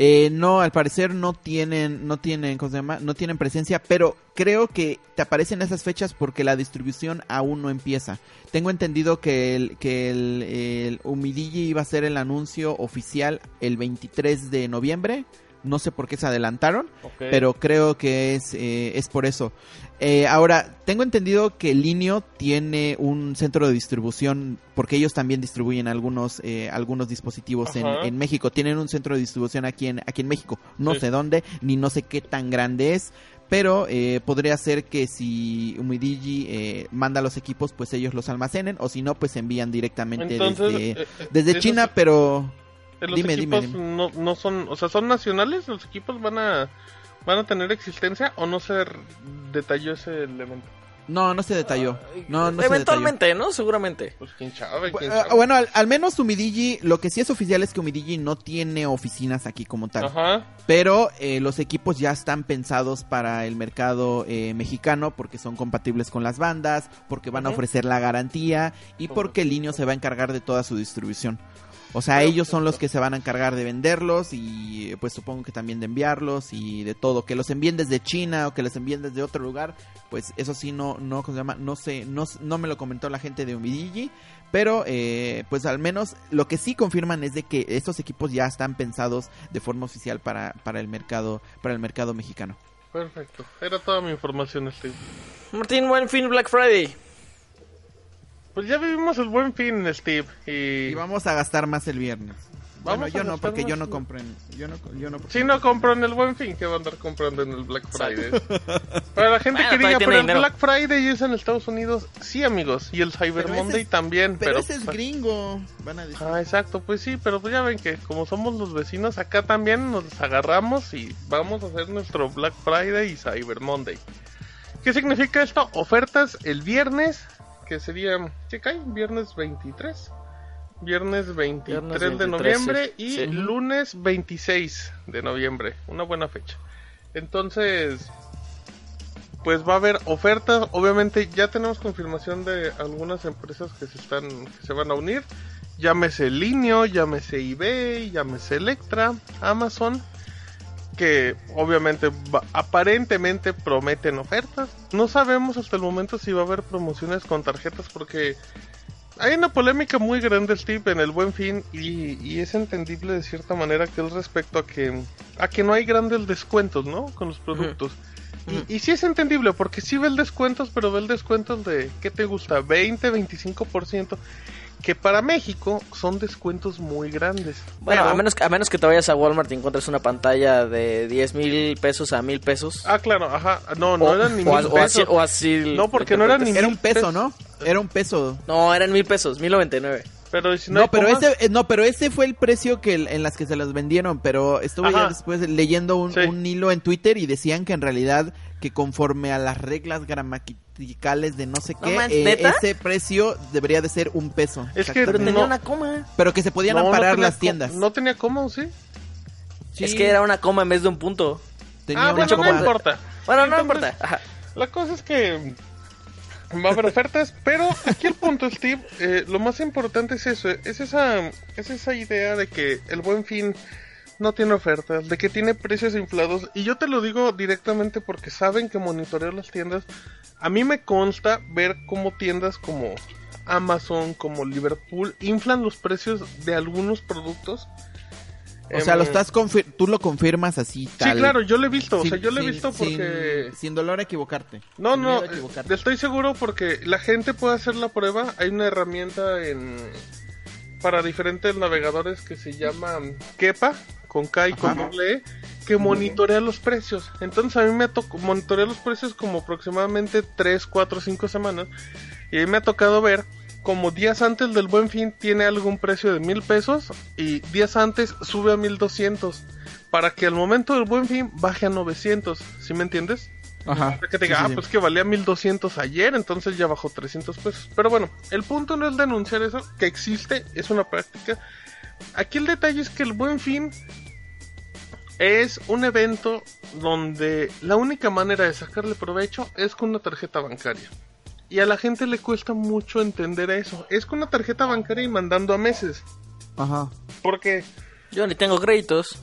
Eh, no, al parecer no tienen, no tienen, ¿cómo se llama? No tienen presencia, pero creo que te aparecen esas fechas porque la distribución aún no empieza. Tengo entendido que el, que el, el iba a ser el anuncio oficial el 23 de noviembre. No sé por qué se adelantaron, pero creo que es, eh, es por eso. Eh, ahora, tengo entendido que Linio tiene un centro de distribución, porque ellos también distribuyen algunos, eh, algunos dispositivos en, en México. Tienen un centro de distribución aquí en, aquí en México. No Sí. sé dónde, ni no sé qué tan grande es. Pero eh, podría ser que si Umidigi eh, manda los equipos, pues ellos los almacenen. O si no, pues envían directamente Entonces, desde, eh, eh, desde China, pero... eh, los dime, equipos dime. No, no son, o sea, son nacionales, los equipos van a van a tener existencia o no se detalló ese elemento. No, no se detalló. No, no se Eventualmente, ¿no? Seguramente. Pues quién sabe, quién ah, sabe. Bueno, al, al menos Umidigi, lo que sí es oficial es que Umidigi no tiene oficinas aquí como tal. Ajá. Pero eh, los equipos ya están pensados para el mercado eh, mexicano porque son compatibles con las bandas, porque van a ofrecer la garantía y porque Linio se va a encargar de toda su distribución. O sea, ellos son los que se van a encargar de venderlos y pues supongo que también de enviarlos y de todo. Que los envíen desde China o que los envíen desde otro lugar, pues eso sí no, no, ¿cómo se llama? No sé, no, no me lo comentó la gente de Umidigi. Pero eh, pues al menos lo que sí confirman es de que estos equipos ya están pensados de forma oficial para, para el mercado, para el mercado mexicano. Perfecto. Era toda mi información, Steve. Martín, buen fin Black Friday. Pues ya vivimos el buen fin, Steve. Y, Y vamos a gastar más el viernes. Bueno, Vamos yo no, porque yo no compro en, yo no, yo no si no compro en el buen fin, ¿qué va a andar comprando en el Black Friday? [LAUGHS] Para la gente Bueno, que diga, pero el dinero. Black Friday es en Estados Unidos. Sí, amigos. Y el Cyber Pero Monday es- también. Pero, Pero, ese es pues, gringo, van a decir. Ah, exacto, pues sí, pero pues ya ven que como somos los vecinos, acá también nos agarramos y vamos a hacer nuestro Black Friday y Cyber Monday. ¿Qué significa esto? Ofertas el viernes, que sería, ¿qué cae? Viernes 23. Viernes 23, Viernes de 23, noviembre sí. y Sí. lunes 26 de noviembre. Una buena fecha. Entonces, pues va a haber ofertas. Obviamente ya tenemos confirmación de algunas empresas que se están, que se van a unir. Llámese Linio, llámese eBay, llámese Electra, Amazon. Que obviamente va- aparentemente prometen ofertas. No sabemos hasta el momento si va a haber promociones con tarjetas porque hay una polémica muy grande, Steve, en el Buen Fin y, y es entendible de cierta manera que es respecto a que a que no hay grandes descuentos, ¿no? Con los productos. Y, y sí es entendible porque sí ve el descuentos, pero ve el descuentos de ¿qué te gusta? 20, 25%, que para México son descuentos muy grandes. Bueno, Pero- a menos, a menos que te vayas a Walmart y encuentres una pantalla de 10 mil pesos a mil pesos. Ah, claro, ajá. No, no o, eran ni o a- mil o así, pesos. o así No, porque no eran ni Era un peso, pesos. ¿no? Era un peso. No, eran mil pesos, mil noventa y nueve. Pero ¿y si no, No, pero comas? ese, eh, no, pero ese fue el precio que el- en las que se las vendieron, pero estuve ya después leyendo un, Sí. un hilo en Twitter y decían que en realidad que conforme a las reglas gramaticales de no sé qué, eh, ese precio debería de ser un peso. Es que Pero tenía No. una coma. Pero que se podían No, amparar tenía las tiendas. No tenía cómo, ¿sí? Sí, Es que era una coma en vez de un punto. tenía ah, una bueno, no coma. importa. Bueno, no Entonces, importa. Ajá. La cosa es que va a haber ofertas, pero aquí el punto, Steve, eh, lo más importante es eso, es esa, es esa idea de que el buen fin no tiene ofertas, de que tiene precios inflados, y yo te lo digo directamente porque saben que monitoreo las tiendas. A mí me consta ver cómo tiendas como Amazon, como Liverpool, inflan los precios de algunos productos. O sea, lo Em, estás tú lo confirmas así Sí, claro, yo lo he visto, o sea, yo lo he visto porque... Sin, dolor a equivocarte. No, no, equivocarte. estoy seguro porque la gente puede hacer la prueba. Hay una herramienta en para diferentes navegadores que se llama Kepa, con K y con doble E, que monitorea los precios. Entonces a mí me tocó monitorear los precios como aproximadamente 3, 4, 5 semanas. Y a mí me ha tocado ver como días antes del buen fin tiene algún precio de mil pesos y días antes sube a 1200 para que al momento del buen fin baje a 900. ¿Sí me entiendes? Ajá. Que te diga, Sí, sí, ah, sí. pues que valía 1200 ayer, entonces ya bajó 300 pesos. Pero bueno, el punto no es denunciar eso, que existe, es una práctica. Aquí el detalle es que el buen fin es un evento donde la única manera de sacarle provecho es con una tarjeta bancaria. Y a la gente le cuesta mucho entender eso. Es con una tarjeta bancaria y mandando a meses. Ajá. Porque, Yo ni tengo créditos.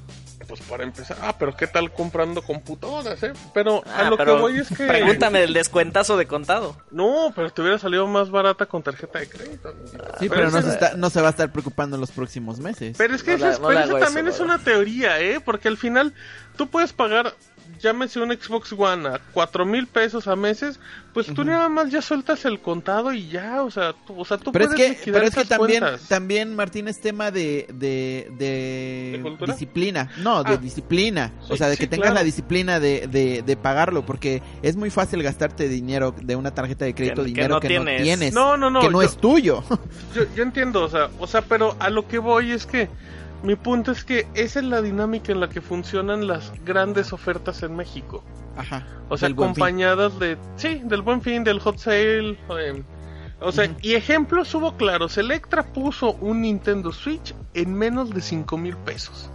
pues para empezar, ah, pero qué tal comprando computadoras, eh. Pero a Ah, lo pero que voy es que. Pregúntame el descuentazo de contado. No, pero te hubiera salido más barata con tarjeta de crédito. Sí, pero no se, está, no se va a estar preocupando en los próximos meses. Pero es que No eso, la- es- no pero le eso hago eso, también es la una teoría, ¿eh? Porque al final tú puedes pagar, llámese un Xbox One a cuatro mil pesos a meses, pues tú nada más ya sueltas el contado y ya, o sea, tú, o sea, tú Pero es puedes que, liquidar pero es que también, cuentas. también Martín es tema de, de, de, ¿De cultura? disciplina. No, de Ah. disciplina. o sea, de sí, que tengas claro. la disciplina de, de, de pagarlo, porque es muy fácil gastarte dinero de una tarjeta de crédito, Que- que dinero no que tienes. no tienes, No, no, no, que no yo- es tuyo. [LAUGHS] Yo, yo entiendo, o sea, o sea, pero a lo que voy es que mi punto es que esa es la dinámica en la que funcionan las grandes ofertas en México. Ajá. O sea, acompañadas de, sí, del buen fin, del hot sale. eh, o sea, y ejemplos hubo claros. Electra puso un Nintendo Switch en menos de 5 mil pesos.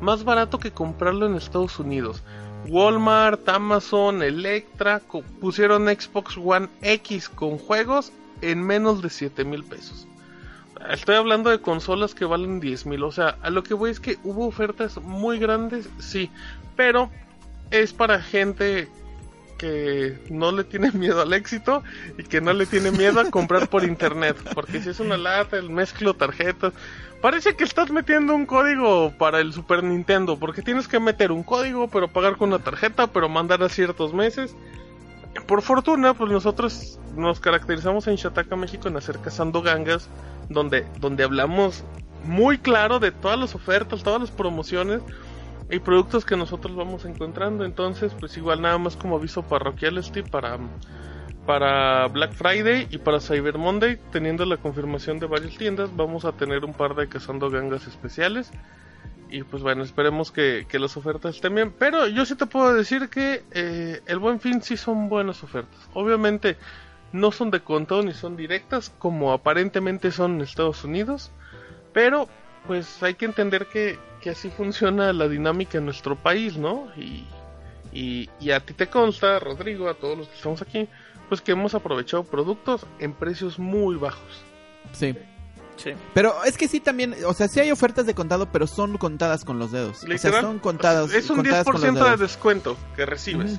Más barato que comprarlo en Estados Unidos. Walmart, Amazon, Electra pusieron Xbox One X con juegos en menos de 7 mil pesos. Estoy hablando de consolas que valen 10 mil. O sea, a lo que voy es que hubo ofertas muy grandes, sí. Pero es para gente que no le tiene [LAUGHS] miedo al éxito y que no le tiene miedo a comprar por internet. Porque si es una lata, el mezclo tarjetas. Parece que estás metiendo un código para el Super Nintendo. Porque tienes que meter un código, pero pagar con una tarjeta, pero mandar a ciertos meses. Por fortuna, pues nosotros nos caracterizamos en Shataka, México, en hacer cazando gangas, donde, donde hablamos muy claro de todas las ofertas, todas las promociones y productos que nosotros vamos encontrando. Entonces, pues igual nada más como aviso parroquial, Steve, para, para Black Friday y para Cyber Monday, teniendo la confirmación de varias tiendas, vamos a tener un par de cazando gangas especiales. Y pues bueno, esperemos que, que las ofertas estén bien. Pero yo sí te puedo decir que eh, el buen fin sí son buenas ofertas. Obviamente no son de contado ni son directas como aparentemente son en Estados Unidos. Pero pues hay que entender que, que así funciona la dinámica en nuestro país, ¿no? Y, y, y a ti te consta, Rodrigo, a todos los que estamos aquí, pues que hemos aprovechado productos en precios muy bajos. Sí. Sí. Pero es que sí también, o sea, sí hay ofertas de contado, pero son contadas con los dedos. O sea, Literal, son contadas. es un contadas con los 10% de descuento que recibes.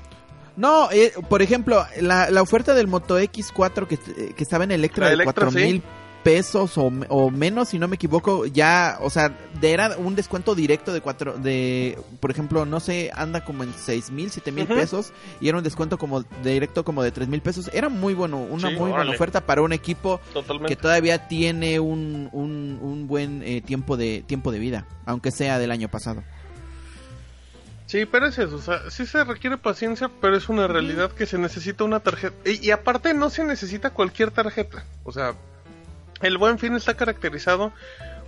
No, eh, por ejemplo, la, la oferta del Moto X4 que, eh, que estaba en Electra de Electra, 4 sí. mil pesos o, o menos, si no me equivoco, ya, o sea, de- era un descuento directo de cuatro, de, por ejemplo, no sé, anda como en 6 mil, 7 mil pesos y era un descuento como directo como de 3 mil pesos. Era muy bueno, una Sí, muy buena oferta para un equipo Totalmente. que todavía tiene un, un, un buen eh, tiempo de tiempo de vida, aunque sea del año pasado. Sí, pero es eso, o sea, sí se requiere paciencia, pero es una realidad que se necesita una tarjeta. Y, y aparte no se necesita cualquier tarjeta. O sea, el buen fin está caracterizado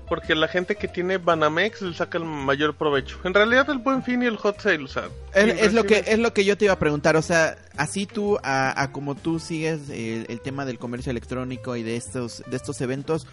porque la gente que tiene Banamex le saca el mayor provecho. En realidad el buen fin y el hot sale, o sea... Es, es lo que es lo que yo te iba a preguntar, o sea, así tú a, a como tú sigues el, el tema del comercio electrónico y de estos de estos eventos,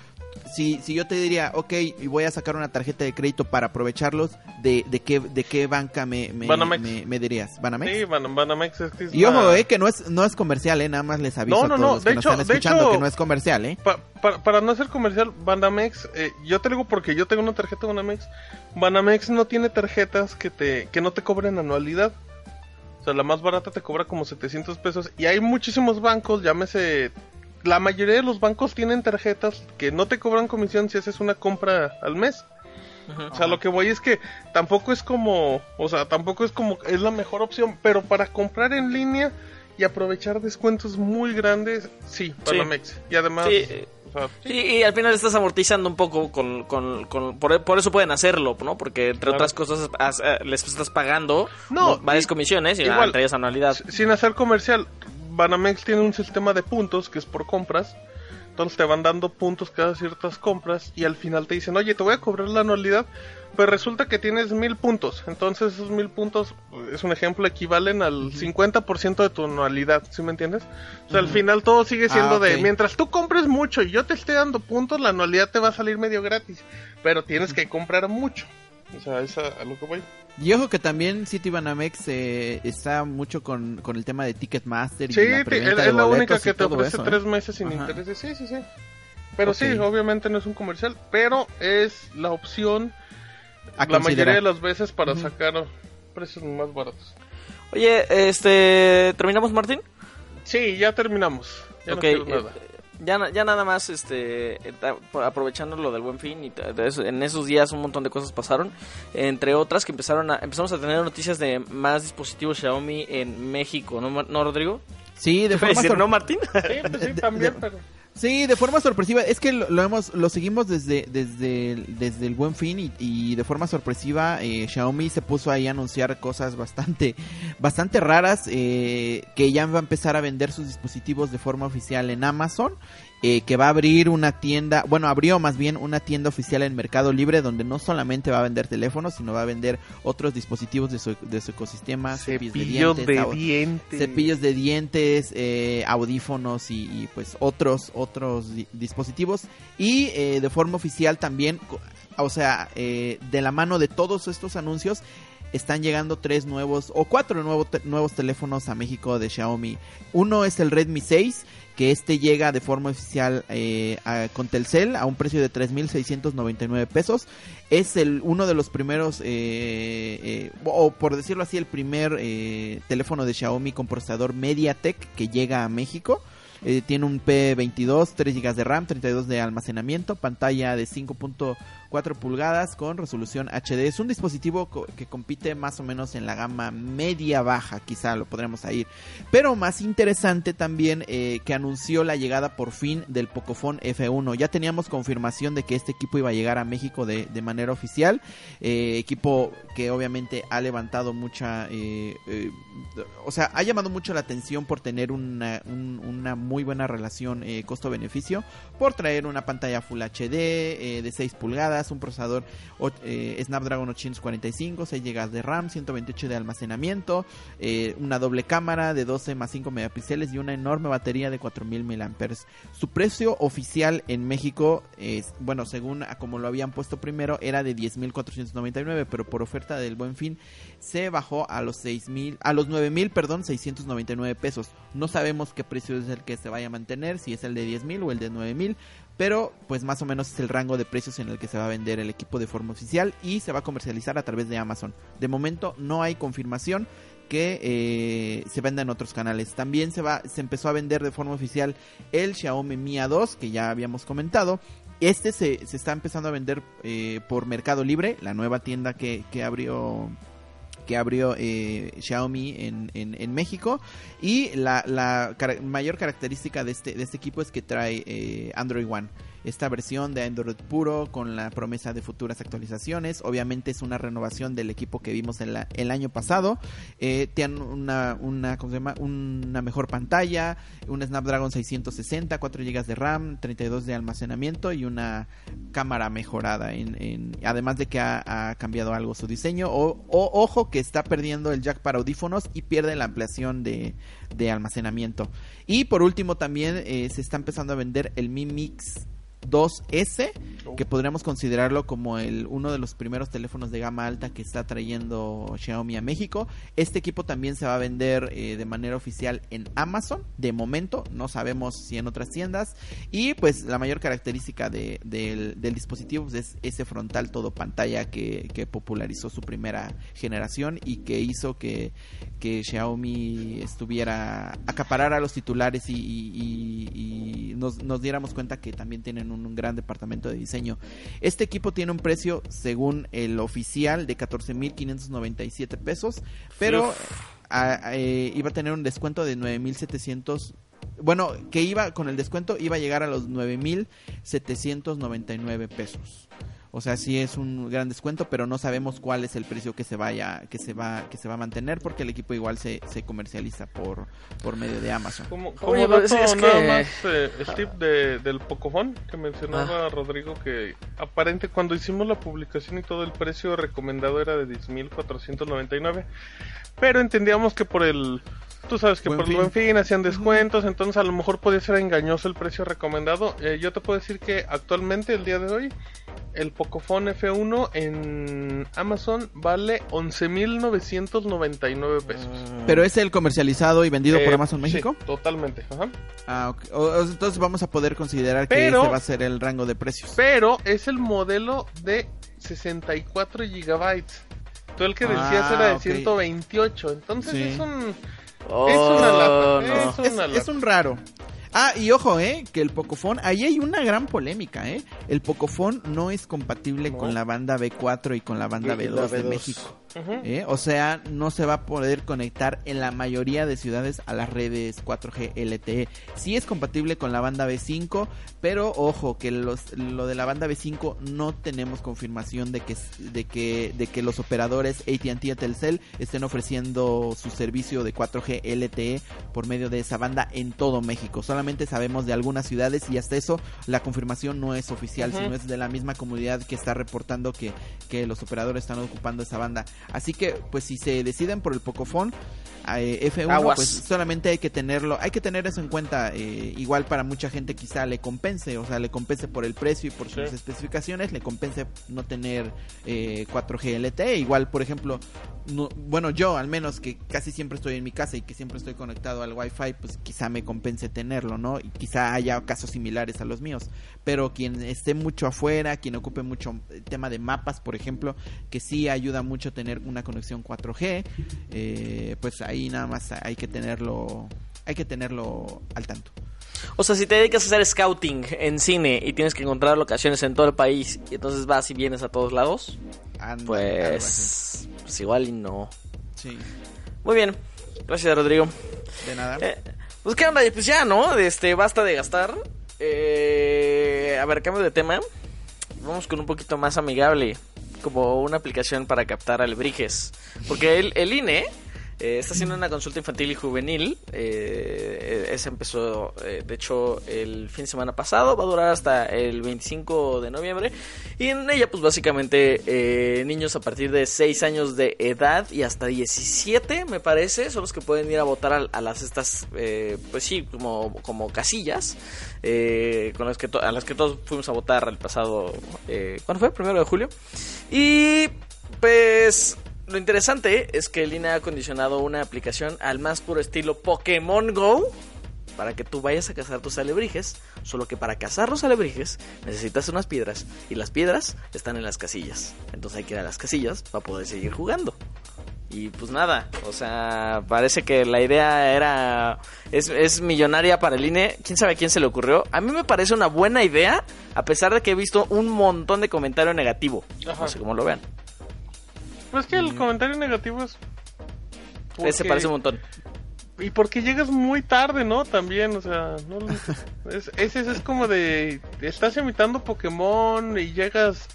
si si yo te diría, ok, voy a sacar una tarjeta de crédito para aprovecharlos, de, de qué de qué banca me me, Banamex. me, me dirías, Banamex. Sí, Ban- Banamex es que es y ojo, eh, que no es no es comercial, eh, nada más les aviso No, a no, todos no, los que nos hecho- están de escuchando hecho- que no es comercial, eh. Pa- pa- para no ser comercial, Banamex, eh, yo te digo porque yo tengo una tarjeta de Banamex. Banamex no tiene tarjetas que te que no te cobren anualidad. O sea, la más barata te cobra como 700 pesos. Y hay muchísimos bancos, llámese... La mayoría de los bancos tienen tarjetas que no te cobran comisión si haces una compra al mes. O sea, lo que voy es que tampoco es como, o sea, tampoco es como, es la mejor opción, pero para comprar en línea y aprovechar descuentos muy grandes, sí, Banamex. Y además, Sí, sea, sí, y al final estás amortizando un poco con, con, con- por, por eso pueden hacerlo, ¿no? Porque entre Claro. otras cosas as- eh, les estás pagando No, ¿no? varias y- comisiones y igual. entre ellas anualidad. sin hacer comercial, Banamex tiene un sistema de puntos que es por compras. Entonces te van dando puntos cada ciertas compras y al final te dicen, oye, te voy a cobrar la anualidad, pues resulta que tienes mil puntos. Entonces esos mil puntos, es un ejemplo, equivalen al 50% de tu anualidad, ¿sí me entiendes? O sea, al final todo sigue siendo Ah, ok. de, mientras tú compres mucho y yo te esté dando puntos, la anualidad te va a salir medio gratis, pero tienes que comprar mucho. O sea, es a, a lo que voy. Y ojo que también Citibanamex eh, está mucho con, con el tema de Ticketmaster y Sí, la preventa es, la única que te ofrece eso, ¿eh? tres meses sin Ajá. intereses. Sí, sí, sí. Pero sí, obviamente no es un comercial, pero es la opción A la mayoría de las veces para sacar precios más baratos. Oye, este, ¿terminamos, Martín? Sí, ya terminamos. Ya ok, no quiero eh, ya, ya nada más, este, eh, aprovechando lo del buen fin, y en esos días un montón de cosas pasaron, entre otras que empezaron a, empezamos a tener noticias de más dispositivos Xiaomi en México, ¿no, no Rodrigo? Sí, de ¿Te iba a forma decir, no, Martín? Sí, pues sí, [LAUGHS] de- también, de- pero... Sí, de forma sorpresiva. Es que lo, lo hemos, lo seguimos desde, desde, desde el buen fin y, y de forma sorpresiva eh, Xiaomi se puso ahí a anunciar cosas bastante, bastante raras eh, que ya va a empezar a vender sus dispositivos de forma oficial en Amazon. Eh, que va a abrir una tienda, bueno, abrió más bien una tienda oficial en Mercado Libre donde no solamente va a vender teléfonos, sino va a vender otros dispositivos de su, de su ecosistema, cepillos de dientes, de au- dientes. cepillos de dientes, eh, audífonos y, y, pues otros otros di- dispositivos y eh, de forma oficial también, o sea, eh, de la mano de todos estos anuncios están llegando tres nuevos o cuatro nuevos te- nuevos teléfonos a México de Xiaomi. Uno es el Redmi 6 que este llega de forma oficial eh, con Telcel a un precio de 3.699 pesos. Es el uno de los primeros, eh, eh, o por decirlo así, el primer teléfono de Xiaomi con procesador MediaTek que llega a México. Tiene un P22, 3 GB de RAM, 32 de almacenamiento, pantalla de 5.4 pulgadas con resolución HD. Es un dispositivo que compite más o menos en la gama media-baja, quizá lo podremos ir. Pero más interesante también eh, que anunció la llegada por fin del Pocophone F1. Ya teníamos confirmación de que este equipo iba a llegar a México de, de manera oficial. Eh, equipo que obviamente ha levantado mucha... eh, o sea, ha llamado mucho la atención por tener una, un- una muy buena relación costo-beneficio. Por traer una pantalla Full HD de 6 pulgadas, un procesador eh, Snapdragon 845, 6 GB de RAM, 128 de almacenamiento, eh, una doble cámara de 12 más 5 megapíxeles y una enorme batería de 4000 mAh. Su precio oficial en México es, bueno, según a como lo habían puesto primero, era de 10.499, pero por oferta del Buen Fin se bajó a los 6.000, a los 9.000, perdón, 699 pesos. No sabemos qué precio es el que se vaya a mantener, si es el de 10.000 o el de 9.000, pero pues más o menos es el rango de precios en el que se va a vender el equipo de forma oficial y se va a comercializar a través de Amazon. De momento no hay confirmación que eh, se venda en otros canales. También se va, se empezó a vender de forma oficial el Xiaomi Mi A2 que ya habíamos comentado. Este se, se está empezando a vender eh, por Mercado Libre, la nueva tienda que, que abrió que abrió eh, Xiaomi en, en, México. Y la, la mayor característica de este, de este equipo es que trae eh, Android One esta versión de Android puro con la promesa de futuras actualizaciones. Obviamente es una renovación del equipo que vimos en la- el año pasado. Eh, tiene una, una, mejor pantalla un Snapdragon 660 4 GB de RAM 32 de almacenamiento y una cámara mejorada en, además de que ha, cambiado algo su diseño. O- ojo que está perdiendo el jack para audífonos y pierde la ampliación de, de almacenamiento. Y por último también eh, se está empezando a vender el Mi Mix 2S que podríamos considerarlo como el uno de los primeros teléfonos de gama alta que está trayendo Xiaomi a México. Este equipo también se va a vender eh, de manera oficial en Amazon. De momento, no sabemos si en otras tiendas. Y pues la mayor característica de- del, del dispositivo pues, es ese frontal todo pantalla que, que popularizó su primera generación y que hizo que, que Xiaomi estuviera acaparara a los titulares y, y- y- y nos, nos diéramos cuenta que también tienen un, un gran departamento de diseño. Este equipo tiene un precio, según el oficial, de 14.597 pesos, pero a- a- eh, iba a tener un descuento de 9.700 bueno, que iba con el descuento iba a llegar a los 9.799 pesos. O sea, sí es un gran descuento, pero no sabemos cuál es el precio que se vaya, que se va, que se va a mantener, porque el equipo igual se, se comercializa por, por medio de Amazon. Como, como Oye, dato es nada que- más, eh, de, del Pocofón, que mencionaba Rodrigo, que aparente cuando hicimos la publicación y todo el precio recomendado era de 10.499, pero entendíamos que por el... Tú sabes que Buen por fin. el buen fin hacían descuentos, entonces a lo mejor podía ser engañoso el precio recomendado. Eh, yo te puedo decir que actualmente, el día de hoy, el Pocophone F1 en Amazon vale 11.999 pesos. Pero es el comercializado y vendido por Eh, Amazon sí, México. totalmente. Ajá. Ah, ok. O- o- entonces vamos a poder considerar que ese va a ser el rango de precios. Pero es el modelo de 64 gigabytes. Tú el que decías Ah, era de ok. 128. Entonces Sí. es un. Oh, es una lata. no. Es Es, una es lata. un raro. Ah, y ojo, eh, que el Pocophone, ahí hay una gran polémica, eh. El Pocophone no es compatible No. con la banda B4 y con la banda Y- y B2 la de B2. Ujú. ¿eh? O sea, no se va a poder conectar en la mayoría de ciudades a las redes 4G LTE. Sí es compatible con la banda B5, pero ojo que los, lo de la banda B5 no tenemos confirmación de que, de que, de que los operadores AT&T y Telcel estén ofreciendo su servicio de 4G LTE por medio de esa banda en todo México. Solamente sabemos de algunas ciudades y hasta eso la confirmación no es oficial, sino es de la misma comunidad que está reportando que, que los operadores están ocupando esa banda. Así que, pues si se deciden por el Pocophone eh, F1, Aguas. pues solamente hay que tenerlo, hay que tener eso en cuenta. eh, igual para mucha gente quizá le compense, o sea, le compense por el precio y por sus especificaciones, le compense no tener eh, 4G LTE. Igual, por ejemplo, no- bueno, yo al menos que casi siempre estoy en mi casa y que siempre estoy conectado al Wi-Fi, pues quizá me compense tenerlo, ¿no? Y quizá haya casos similares a los míos. Pero quien esté mucho afuera, quien ocupe mucho el tema de mapas, por ejemplo, que sí ayuda mucho tener una conexión 4G, eh, pues ahí nada más hay que tenerlo, hay que tenerlo al tanto. O sea, si te dedicas a hacer scouting en cine y tienes que encontrar locaciones en todo el país y entonces vas y vienes a todos lados, pues, pues igual y no. Sí, Muy bien, gracias Rodrigo. de nada. Eh, pues qué onda, pues ya, ¿no? Este, basta de gastar. Eh, a ver, cambio de tema. Vamos con un poquito más amigable, como una aplicación para captar alebrijes. Porque el, el INE eh, está haciendo una consulta infantil y juvenil. Eh, esa empezó, eh, de hecho, el fin de semana pasado. Va a durar hasta el 25 de noviembre. Y en ella, pues básicamente, eh, niños a partir de 6 años de edad y hasta 17, me parece, son los que pueden ir a votar a, las estas, pues sí, como, como casillas. con las que a las que todos fuimos a votar el pasado. ¿Cuándo fue? Primero de julio. Y pues lo interesante es que el INE ha acondicionado una aplicación al más puro estilo Pokémon Go para que tú vayas a cazar tus alebrijes, solo que para cazar los alebrijes necesitas unas piedras y las piedras están en las casillas. Entonces hay que ir a las casillas para poder seguir jugando. Y pues nada, o sea, parece que la idea era. Es, es millonaria para el INE. Quién sabe a quién se le ocurrió. A mí me parece una buena idea, a pesar de que he visto un montón de comentario negativo. Ajá. No sé cómo lo vean. Pues es que el comentario negativo es. Ese porque- parece un montón. Y porque llegas muy tarde, ¿no? También, o sea, no, [LAUGHS] es, ese es como de, estás imitando Pokémon y llegas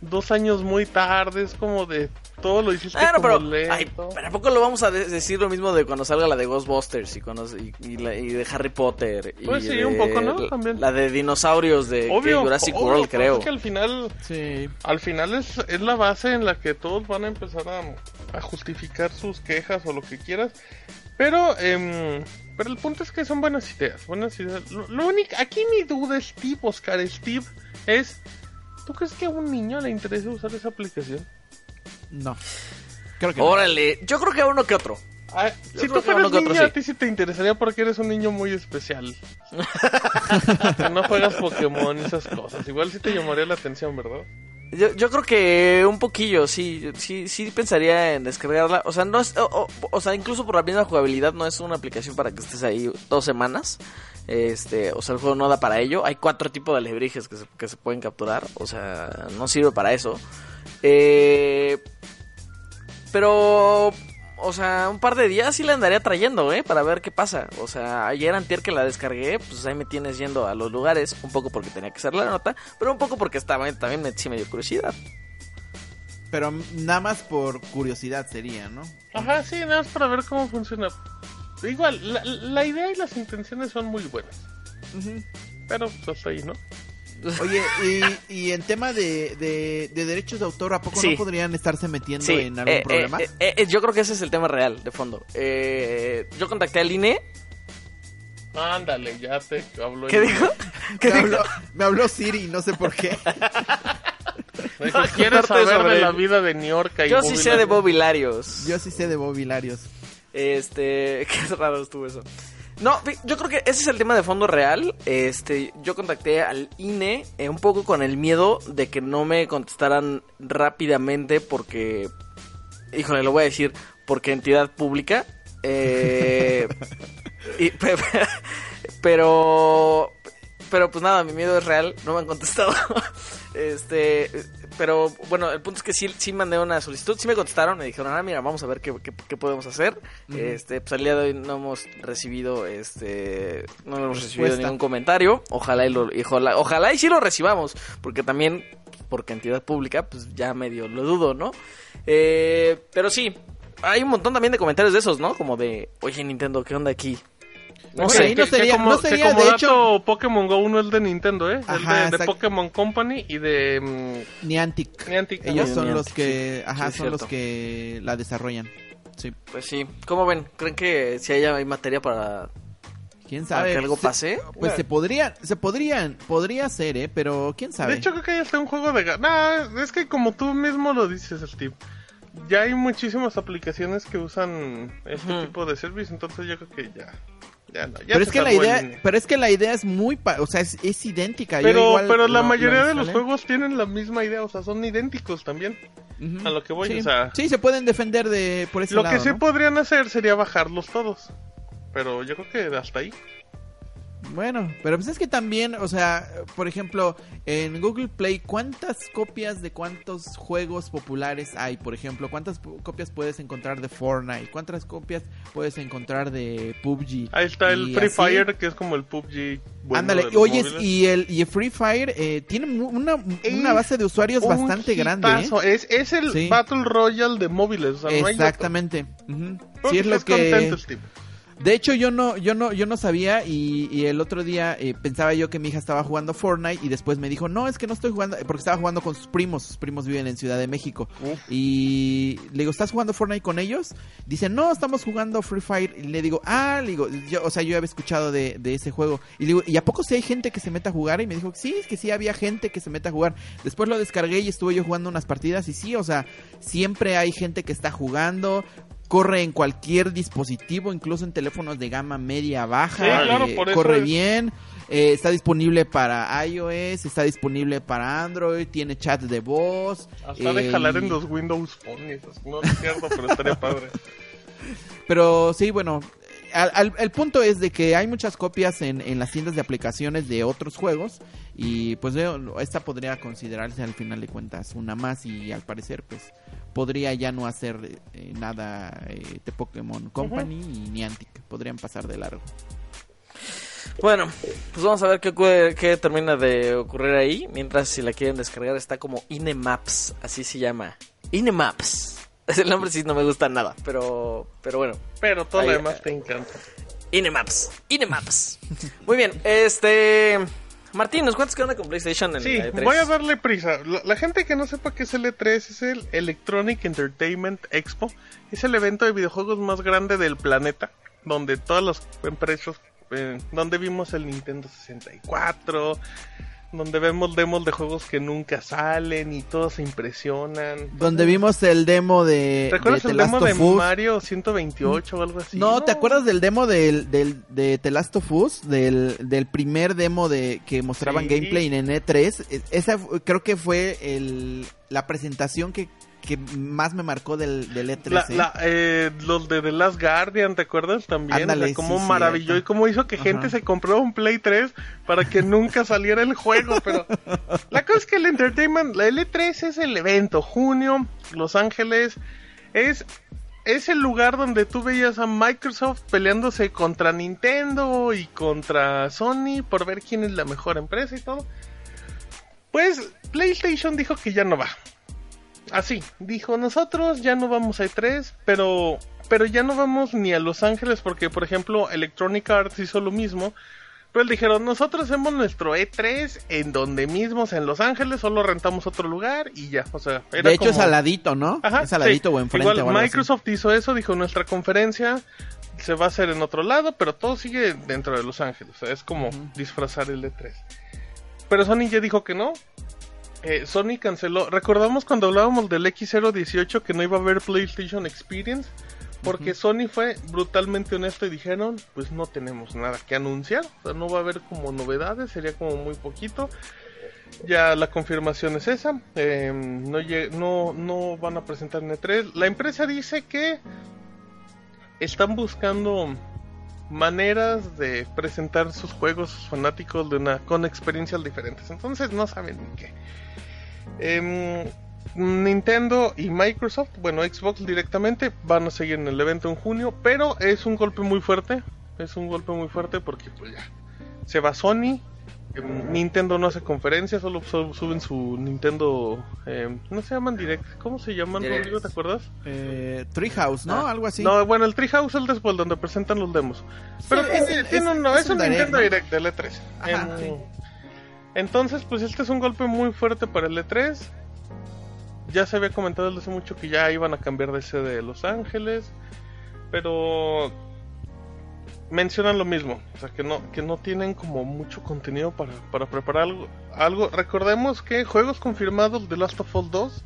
dos años muy tarde, es como de, todo lo hiciste Ah, no, como pero, lento. ay, pero ¿a poco lo vamos a de- decir lo mismo de cuando salga la de Ghostbusters y, cuando, y, y la- y de Harry Potter? Y Pues sí, de- un poco, ¿no? la- También. La de dinosaurios de Obvio, Jurassic obvio, World, creo. Es que al final, Sí. al final es, es la base en la que todos van a empezar a, a justificar sus quejas o lo que quieras. Pero, em, pero el punto es que son buenas ideas, buenas ideas. Lo, lo único, aquí mi duda, Steve, Oscar, Steve, es, ¿tú crees que a un niño le interesa usar esa aplicación? No. Creo que no. Órale, yo creo que a uno que otro. Ah, si tú fueras que otro a ti sí te interesaría porque eres un niño muy especial. que [LAUGHS] no juegas Pokémon y esas cosas. Igual sí te llamaría la atención, ¿verdad? Yo, yo creo que un poquillo, sí, sí, sí pensaría en descargarla. O sea, no es, o, o- o sea, incluso por la misma jugabilidad no es una aplicación para que estés ahí dos semanas. Este, o sea, el juego no da para ello. Hay cuatro tipos de alebrijes que se, que se pueden capturar. O sea, no sirve para eso. Eh, pero, o, sea, un par de días sí la andaría trayendo, ¿eh? Para ver qué pasa. O sea, ayer antier que la descargué, pues ahí me tienes yendo a los lugares, un poco porque tenía que hacer la nota, pero un poco porque estaba, también me, sí me dio curiosidad. Pero nada más por curiosidad sería, ¿no? Ajá, sí, nada más para ver cómo funciona. Igual, la, la idea y las intenciones son muy buenas. Pero pues hasta ahí, ¿no? Oye, y, y en tema de, de, de derechos de autor, ¿a poco Sí. no podrían estarse metiendo Sí, en algún eh, problema? eh, eh, eh, yo creo que ese es el tema real, de fondo. Eh, yo contacté al INE. Ándale, ya te hablo. ¿Qué dijo? ¿Qué me, dijo? habló, me habló Siri, no sé por qué. Me dijo, ¿Quieres saber sobre de la vida de New York? y Yo sí sé de Bobilarios. Yo sí sé de Bobilarios. Este, [LAUGHS] qué raro estuvo eso. No, yo creo que ese es el tema de fondo real. Este, yo contacté al INE eh, un poco con el miedo de que no me contestaran rápidamente porque, híjole, lo voy a decir, porque entidad pública. Eh, [LAUGHS] y- [LAUGHS] pero, pero pues nada, mi miedo es real, no me han contestado. [LAUGHS] Este, pero bueno, el punto es que sí, sí mandé una solicitud, sí me contestaron, me dijeron, ah, mira, vamos a ver qué, qué, qué podemos hacer. Este, pues al día de hoy no hemos recibido, este, no hemos recibido Respuesta. ningún comentario. Ojalá y lo, y ojalá, ojalá y sí lo recibamos, porque también, porque entidad pública, pues ya medio lo dudo, ¿no? Eh, pero sí, hay un montón también de comentarios de esos, ¿no? Como de, oye Nintendo, ¿qué onda aquí? No Bueno, sé, ahí no que, que sería- como, no que sería, como de dato, hecho- Pokémon Go 1 es de Nintendo, ¿eh? Ajá, el de, de. Pokémon Company y de mm, Niantic. Niantic. Ellos son Niantic, los que, sí. ajá, Sí, son los que la desarrollan. Sí. Pues sí, ¿cómo ven? ¿Creen que si hay, hay materia para, ¿Quién para sabe? que algo Se- pase? Pues se podría, se podrían, podría ser, ¿eh? Pero quién sabe. De hecho, creo que ya está un juego de... Nah, es que como tú mismo lo dices, Steve. Ya hay muchísimas aplicaciones que usan este Ujú. tipo de servicio, entonces yo creo que ya... Ya no, ya pero es que la idea, pero es que la idea es muy, pa- o sea, es, es idéntica. Yo Pero, igual pero la lo- mayoría lo de los juegos tienen la misma idea, o sea, son idénticos también. A lo que voy, sí. o sea- Sí, se pueden defender de por ese Lo lado, que sí ¿no? podrían hacer sería bajarlos todos. Pero yo creo que hasta ahí. Bueno, pero pues es que también, o sea, por ejemplo, en Google Play, ¿cuántas copias de cuántos juegos populares hay? Por ejemplo, ¿cuántas copias puedes encontrar de Fortnite? ¿Cuántas copias puedes encontrar de PUBG? Ahí está el Y Free así- Fire, que es como el PUBG. bueno Ándale, de los oye, móviles. y el, y el Free Fire eh, tiene una, una base de usuarios Un bastante grande. ¿eh? Es, es el Sí. Battle Royale de móviles. O sea, no hay otro. Exactamente. Creo Sí, es lo que... De hecho, yo no, yo no, yo no sabía y, y el otro día eh, pensaba yo que mi hija estaba jugando Fortnite y después me dijo, no, es que no estoy jugando, porque estaba jugando con sus primos, sus primos viven en Ciudad de México. Y le digo, ¿estás jugando Fortnite con ellos? Dice, no, estamos jugando Free Fire. Y le digo, ah, le digo, yo, o sea, yo había escuchado de, de ese juego. Y le digo, ¿y a poco sí hay gente que se meta a jugar? Y me dijo, sí, es que sí había gente que se meta a jugar. Después lo descargué y estuve yo jugando unas partidas y sí, o sea, siempre hay gente que está jugando. Corre en cualquier dispositivo, incluso en teléfonos de gama media baja. Sí, claro, eh, por eso corre es- bien. eh, está disponible para iOS, está disponible para Android, tiene chat de voz. Hasta de eh, jalar en los Windows Phone. No es cierto, pero estaría [LAUGHS] padre. Pero sí, bueno, al, al- el punto es de que hay muchas copias en, en las tiendas de aplicaciones de otros juegos y pues esta podría considerarse al final de cuentas una más y al parecer pues podría ya no hacer eh, nada eh, de Pokémon Company y Niantic, podrían pasar de largo. Bueno, pues vamos a ver qué, qué termina de ocurrir ahí. Mientras, si la quieren descargar, está como Inemaps, así se llama. Inemaps. [LAUGHS] El nombre sí no me gusta nada, pero, pero bueno. Pero todo lo demás te encanta. Inemaps. Inemaps. Muy bien, este. Martín, ¿nos cuentas qué onda con PlayStation en Sí, la E3? voy a darle prisa. La, la gente que no sepa qué es el E3 es el Electronic Entertainment Expo. Es el evento de videojuegos más grande del planeta, donde todas las empresas, eh, donde vimos el Nintendo 64, donde vemos demos de juegos que nunca salen y todos se impresionan. Donde vimos el demo de, ¿Recuerdas de el The demo de? Mario 128 o algo así? No, ¿te acuerdas del demo del, del, de The Last of Us? Del, del primer demo de que mostraban Sí. gameplay en E3. E- Esa creo que fue el, la presentación que, que más me marcó del, del E3. La- ¿eh? la, eh, los de The Last Guardian, ¿te acuerdas también? Ándale, o sea, cómo sí, maravilló y cómo hizo que gente se compró un Play 3 para que nunca saliera el juego. Pero [LAUGHS] la cosa es que el Entertainment, la L3 es el evento, junio, Los Ángeles, es es el lugar donde tú veías a Microsoft peleándose contra Nintendo y contra Sony por ver quién es la mejor empresa y todo. Pues PlayStation dijo que ya no va. Así, dijo, nosotros ya no vamos a E3, pero, pero ya no vamos ni a Los Ángeles porque, por ejemplo, Electronic Arts hizo lo mismo. Pero dijeron, nosotros hacemos nuestro E3 en donde mismos, en Los Ángeles, solo rentamos otro lugar y ya. O sea, era De hecho, es como- al ladito, ¿no? Ajá, es al ladito sí. o enfrente. Igual o algo así. Microsoft hizo eso, dijo nuestra conferencia se va a hacer en otro lado, pero todo sigue dentro de Los Ángeles. O sea, es como disfrazar el E3. Pero Sony ya dijo que no. Eh, Sony canceló. Recordamos cuando hablábamos del X018 que no iba a haber PlayStation Experience. Porque Sony fue brutalmente honesto y dijeron, pues no tenemos nada que anunciar. O sea, no va a haber como novedades, sería como muy poquito. Ya la confirmación es esa. eh, no, no, no van a presentar en E3. La empresa dice que están buscando maneras de presentar sus juegos sus fanáticos de una, con experiencias diferentes. Entonces no saben ni qué. Em, Nintendo y Microsoft, bueno, Xbox directamente, van a seguir en el evento en junio, pero es un golpe muy fuerte. Es un golpe muy fuerte porque pues ya se va Sony. Em, Nintendo no hace conferencias, solo su- suben su Nintendo. em, no se llaman Direct, ¿cómo se llaman, Direct. Rodrigo? ¿Te acuerdas? Eh, Treehouse, ¿no? Ah. Algo así. No, bueno, el Treehouse es el después donde presentan los demos. Pero Sí, tiene, es- tiene es- un, no, es es un un direct, Nintendo ¿no? Direct del E3. Ajá, Em, sí. Entonces, pues este es un golpe muy fuerte para el E3. Ya se había comentado desde hace mucho que ya iban a cambiar de sede de Los Ángeles. Pero mencionan lo mismo, o sea que no, que no tienen como mucho contenido para, para preparar algo, algo. Recordemos que juegos confirmados de Last of Us 2,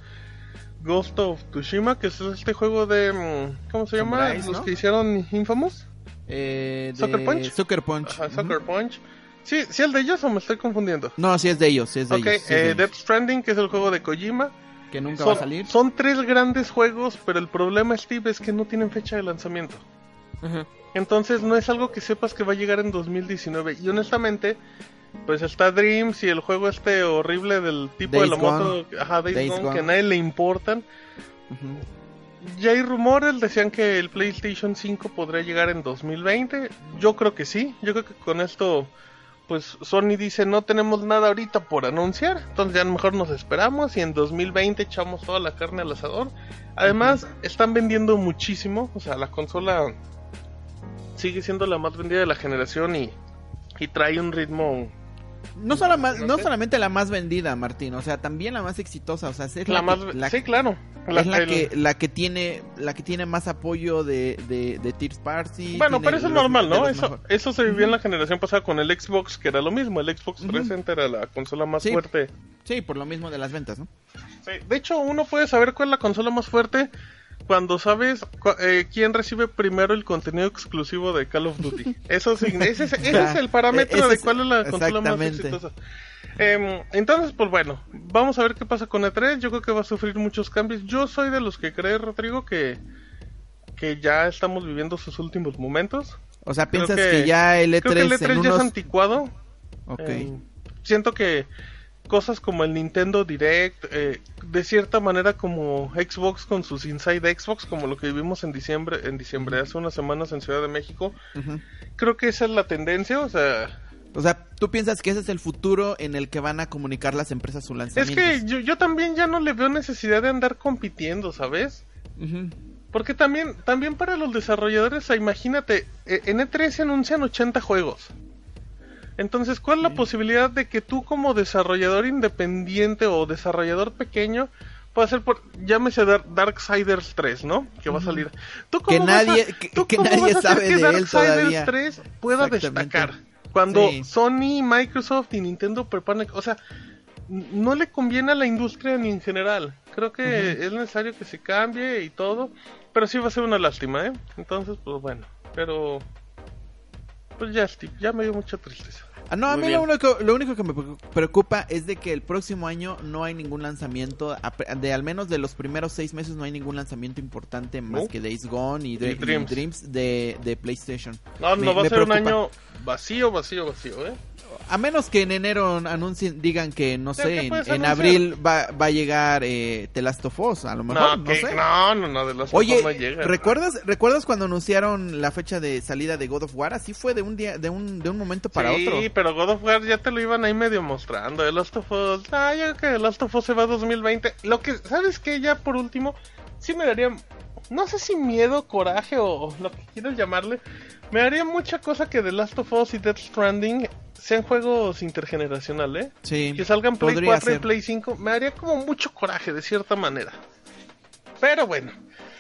Ghost of Tsushima, que es este juego de mm, ¿cómo se llama? Los ¿no? que hicieron Infamous, Eh, Sucker Punch. Sucker Punch. Ajá. Sucker Punch. Sí, sí el de ellos o me estoy confundiendo. No, sí es de ellos, sí es de ellos. sí de eh, ellos. Death Stranding, que es el juego de Kojima. Que nunca son, va a salir. son tres grandes juegos, pero el problema, Steve, es que no tienen fecha de lanzamiento. Entonces no es algo que sepas que va a llegar en 2019. Y honestamente, pues está Dreams y el juego este horrible del tipo Days de la moto, ajá, Days Days Gone, Gone. que a nadie le importan. Ya hay rumores, decían que el PlayStation 5 podría llegar en 2020. Yo creo que sí. Yo creo que con esto, pues Sony dice no tenemos nada ahorita por anunciar. Entonces ya a lo mejor nos esperamos y en 2020 echamos toda la carne al asador. Además, están vendiendo muchísimo. O sea, la consola sigue siendo la más vendida de la generación y, y trae un ritmo... No, solo más- No no sé. solamente la más vendida, Martín, o sea, también la más exitosa, o sea, es La la, más... que, la- sí, claro. es la el- que la que tiene la que tiene más apoyo de de, de Third Party. Bueno, pero eso es normal, ¿no? Eso, mejor- eso se vivió en la generación pasada con el Xbox, que era lo mismo. El Xbox Ujú. 360 era la consola más Sí. fuerte. Sí, por lo mismo de las ventas, ¿no? Sí, De hecho, uno puede saber cuál es la consola más fuerte cuando sabes cu- eh, quién recibe primero el contenido exclusivo de Call of Duty. [LAUGHS] Eso sí, ese, es- ese es el parámetro de cuál es la consola más exitosa. Em, entonces, pues bueno, vamos a ver qué pasa con E3. Yo creo que va a sufrir muchos cambios. Yo soy de los que cree, Rodrigo, que, que ya estamos viviendo sus últimos momentos. O sea, piensas que, ya el E3, creo que el E3 en ya es anticuado. Ok. Eh, siento que cosas como el Nintendo Direct, eh, de cierta manera como Xbox con sus Inside Xbox, como lo que vivimos en diciembre, en diciembre hace unas semanas en Ciudad de México, creo que esa es la tendencia, o sea, O sea, tú piensas que ese es el futuro en el que van a comunicar las empresas su es lanzamiento. que yo, yo también ya no le veo necesidad de andar compitiendo, ¿sabes? Porque también, también para los desarrolladores, imagínate, eh, en E3 se anuncian 80 juegos. Entonces, ¿cuál es la posibilidad de que tú como desarrollador independiente o desarrollador pequeño pueda hacer por, llámese Dar- Darksiders 3, ¿no? Que va a salir. ¿Tú Que cómo vas a- nadie- que- tú que cómo nadie vas a sabe que de Darksiders todavía? 3 pueda destacar? Cuando Sí. Sony, Microsoft y Nintendo preparan, o sea, no le conviene a la industria ni en general. Creo que es necesario que se cambie y todo, pero sí va a ser una lástima, ¿eh? Entonces, pues bueno, pero pues ya, Steve, ya me dio mucha tristeza. Ah, no, a mí bien. lo único, lo único que me preocupa es de que el próximo año no hay ningún lanzamiento, de al menos de los primeros seis meses no hay ningún lanzamiento importante más No. que Days Gone y, Dre- Y Dreams. de, de PlayStation. No, Me- no va a ser un año vacío, vacío, vacío, ¿eh? A menos que en enero anuncien, digan que, no sé, ¿qué en, abril va, va a llegar eh, The Last of Us, a lo mejor, No, no, que- sé. no, no, no, de los Oye, no llega. ¿recuerdas, ¿recuerdas cuando anunciaron la fecha de salida de God of War? Así fue de un día, de un, de un momento para sí, otro. pero God of War ya te lo iban ahí medio mostrando. The Last of Us, ah, yo creo que The Last of Us se va a 2020. Lo que, ¿sabes qué? Ya por último, sí me daría, no sé si miedo, coraje o lo que quieras llamarle. Me daría mucha cosa que The Last of Us y Death Stranding sean juegos intergeneracionales, ¿eh? Sí, Que salgan Play podría 4 y. Play 5. Me daría como mucho coraje, de cierta manera. Pero bueno.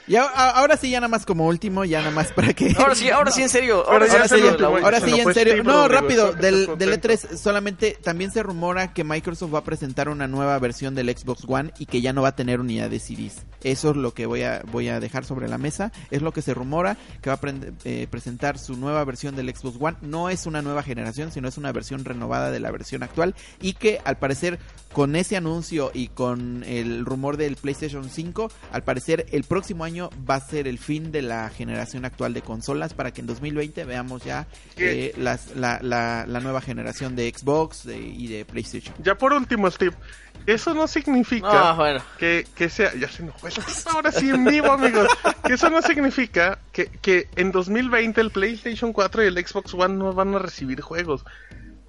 Y a- a- ahora sí, ya nada más como último, ya nada más para que... Ahora sí, ahora sí, en serio. Ahora Ahora, ya sí, ya- ahora sí, en fue serio. No, rápido, del, del contento. E3 solamente también se rumora que Microsoft va a presentar una nueva versión del Xbox One y que ya no va a tener unidad de CDs. Eso es lo que voy a, voy a dejar sobre la mesa. Es lo que se rumora, que va a eh, presentar su nueva versión del Xbox One. No es una nueva generación, sino es una versión renovada de la versión actual y que al parecer con ese anuncio y con el rumor del PlayStation 5, al parecer el próximo año va a ser el fin de la generación actual de consolas para que en 2020 veamos ya eh, las, la, la, la nueva generación de Xbox de- y de PlayStation. Ya por último, Steve. Eso no significa Ah, bueno. que, que sea, ya se enojó, ahora sí en vivo amigos, que eso no significa que, que en 2020 el PlayStation 4 y el Xbox One no van a recibir juegos.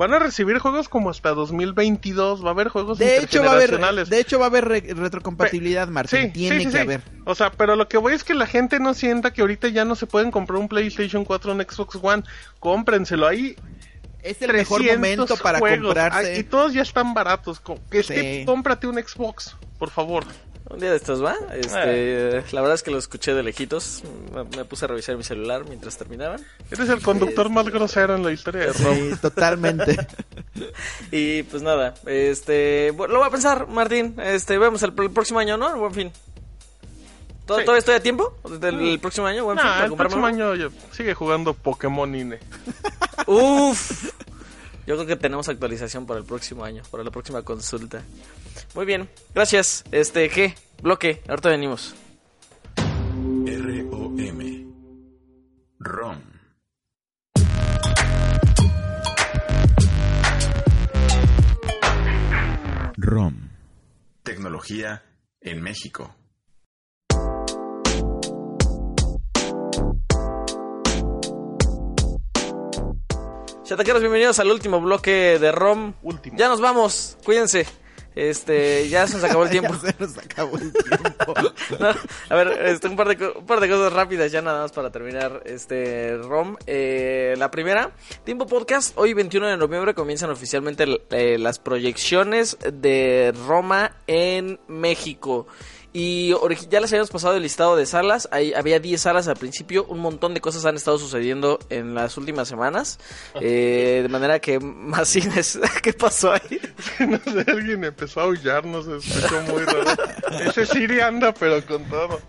Van a recibir juegos como hasta 2022, va a haber juegos De hecho va a haber, de hecho va a haber re- retrocompatibilidad, Martín. Tiene sí, sí, que haber. O sea, pero lo que voy es que la gente no sienta que ahorita ya no se pueden comprar un PlayStation 4 o un Xbox One. Cómprenselo ahí. Es el mejor 300 momento para juegos. comprarse. Y todos ya están baratos. Co- Que cómprate un Xbox, por favor. Un día de estos va. Este, La verdad es que lo escuché de lejitos. Me, me puse a revisar mi celular mientras terminaban. Eres el conductor más grosero en la historia de Rob. Sí, [LAUGHS] totalmente. [LAUGHS] Y pues nada, este, lo voy a pensar, Martín. Este, vemos el, el próximo año, ¿no? Buen fin. ¿Todo- Sí. ¿Todavía estoy a tiempo? ¿Del el próximo año? Buen fin, Nah, para el próximo año sigue jugando Pokémon INE. Uf. Yo creo que tenemos actualización para el próximo año, para la próxima consulta. Muy bien, gracias. Este, ¿qué? Bloque, ahorita venimos. R-O-M. ROM. ROM. Tecnología en México. Chataqueros, bienvenidos al último bloque de ROM. Último. Ya nos vamos, cuídense. Este, ya se nos acabó el [LAUGHS] tiempo. Ya se nos acabó el tiempo. [LAUGHS] No, a ver, este, un, par de, co- un par de cosas rápidas ya nada más para terminar este ROM. Eh, la primera, Tiempo Podcast, hoy 21 de noviembre comienzan oficialmente eh, las proyecciones de Roma en México. Y ya les habíamos pasado el listado de salas. Ahí había 10 salas al principio. Un montón de cosas han estado sucediendo en las últimas semanas. [LAUGHS] Eh, de manera que más cines. [LAUGHS] ¿Qué pasó ahí? [LAUGHS] no sé, alguien empezó a aullar, no se escuchó muy raro. Ese Siri anda, pero con todo.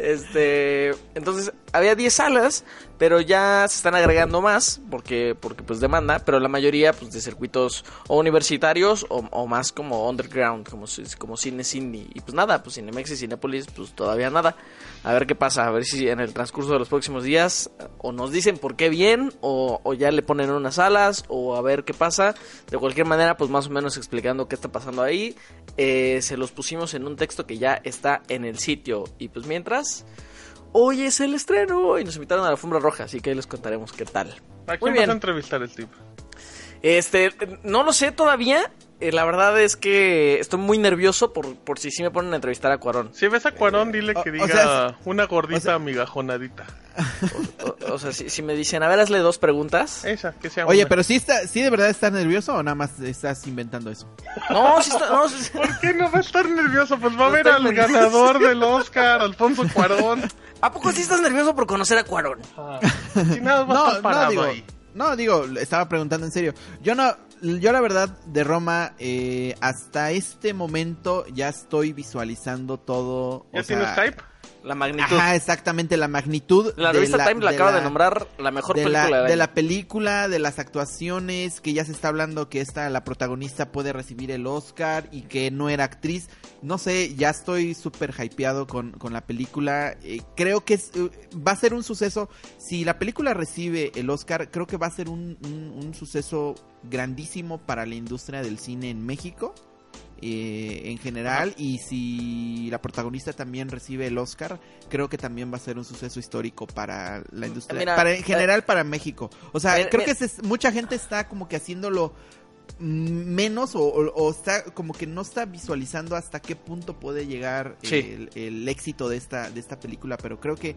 Este, entonces había 10 salas, pero ya se están agregando más porque porque pues demanda, pero la mayoría pues de circuitos o universitarios o, más como underground, como como cine indie y pues nada, pues Cinemex y Cinépolis pues todavía nada. A ver qué pasa, a ver si en el transcurso de los próximos días o nos dicen por qué bien o, ya le ponen unas salas o a ver qué pasa. De cualquier manera, pues más o menos explicando qué está pasando ahí. Eh, se los pusimos en un texto que ya está en el sitio. Y pues mientras, hoy es el estreno y nos invitaron a la alfombra roja, así que ahí les contaremos qué tal. ¿A Muy quién vas a entrevistar el tipo? Este, no lo sé todavía. Eh, la verdad es que estoy muy nervioso por, por si sí me ponen a entrevistar a Cuarón. Si ves a Cuarón, dile o- que o diga sea, una gordita o sea- migajonadita. O, o sea, si, si me dicen, a ver, hazle dos preguntas. Esa, que sea Oye, una. pero sí, está, sí de verdad estás nervioso o nada más estás inventando eso. No, sí está, no, ¿Por qué no va a estar nervioso? Pues va a No ver al nervioso. ganador del Oscar, Alfonso Cuarón. ¿A poco sí estás nervioso por conocer a Cuarón? Si nada, va a No, no parado digo, ahí. No digo, estaba preguntando en serio. Yo no, yo la verdad de Roma, eh, hasta este momento ya estoy visualizando todo. ¿Ya o sea, tienes hype? La magnitud. Ajá, exactamente, la magnitud. la de revista Time la de acaba de la- nombrar la mejor de película la, de la película, de las actuaciones, que ya se está hablando que esta, la protagonista puede recibir el Oscar y que no era actriz. No sé, ya estoy súper hypeado con, con la película. Eh, creo que es, eh, va a ser un suceso. Si la película recibe el Oscar, creo que va a ser un, un- un suceso grandísimo para la industria del cine en México. Eh, en general y si la protagonista también recibe el Oscar creo que también va a ser un suceso histórico para la industria Mira, para en eh, general para México o sea mira, creo mira. que se- mucha gente está como que haciéndolo mm, menos o, o- o está como que no está visualizando hasta qué punto puede llegar Sí. el, el éxito de esta de esta película pero creo que,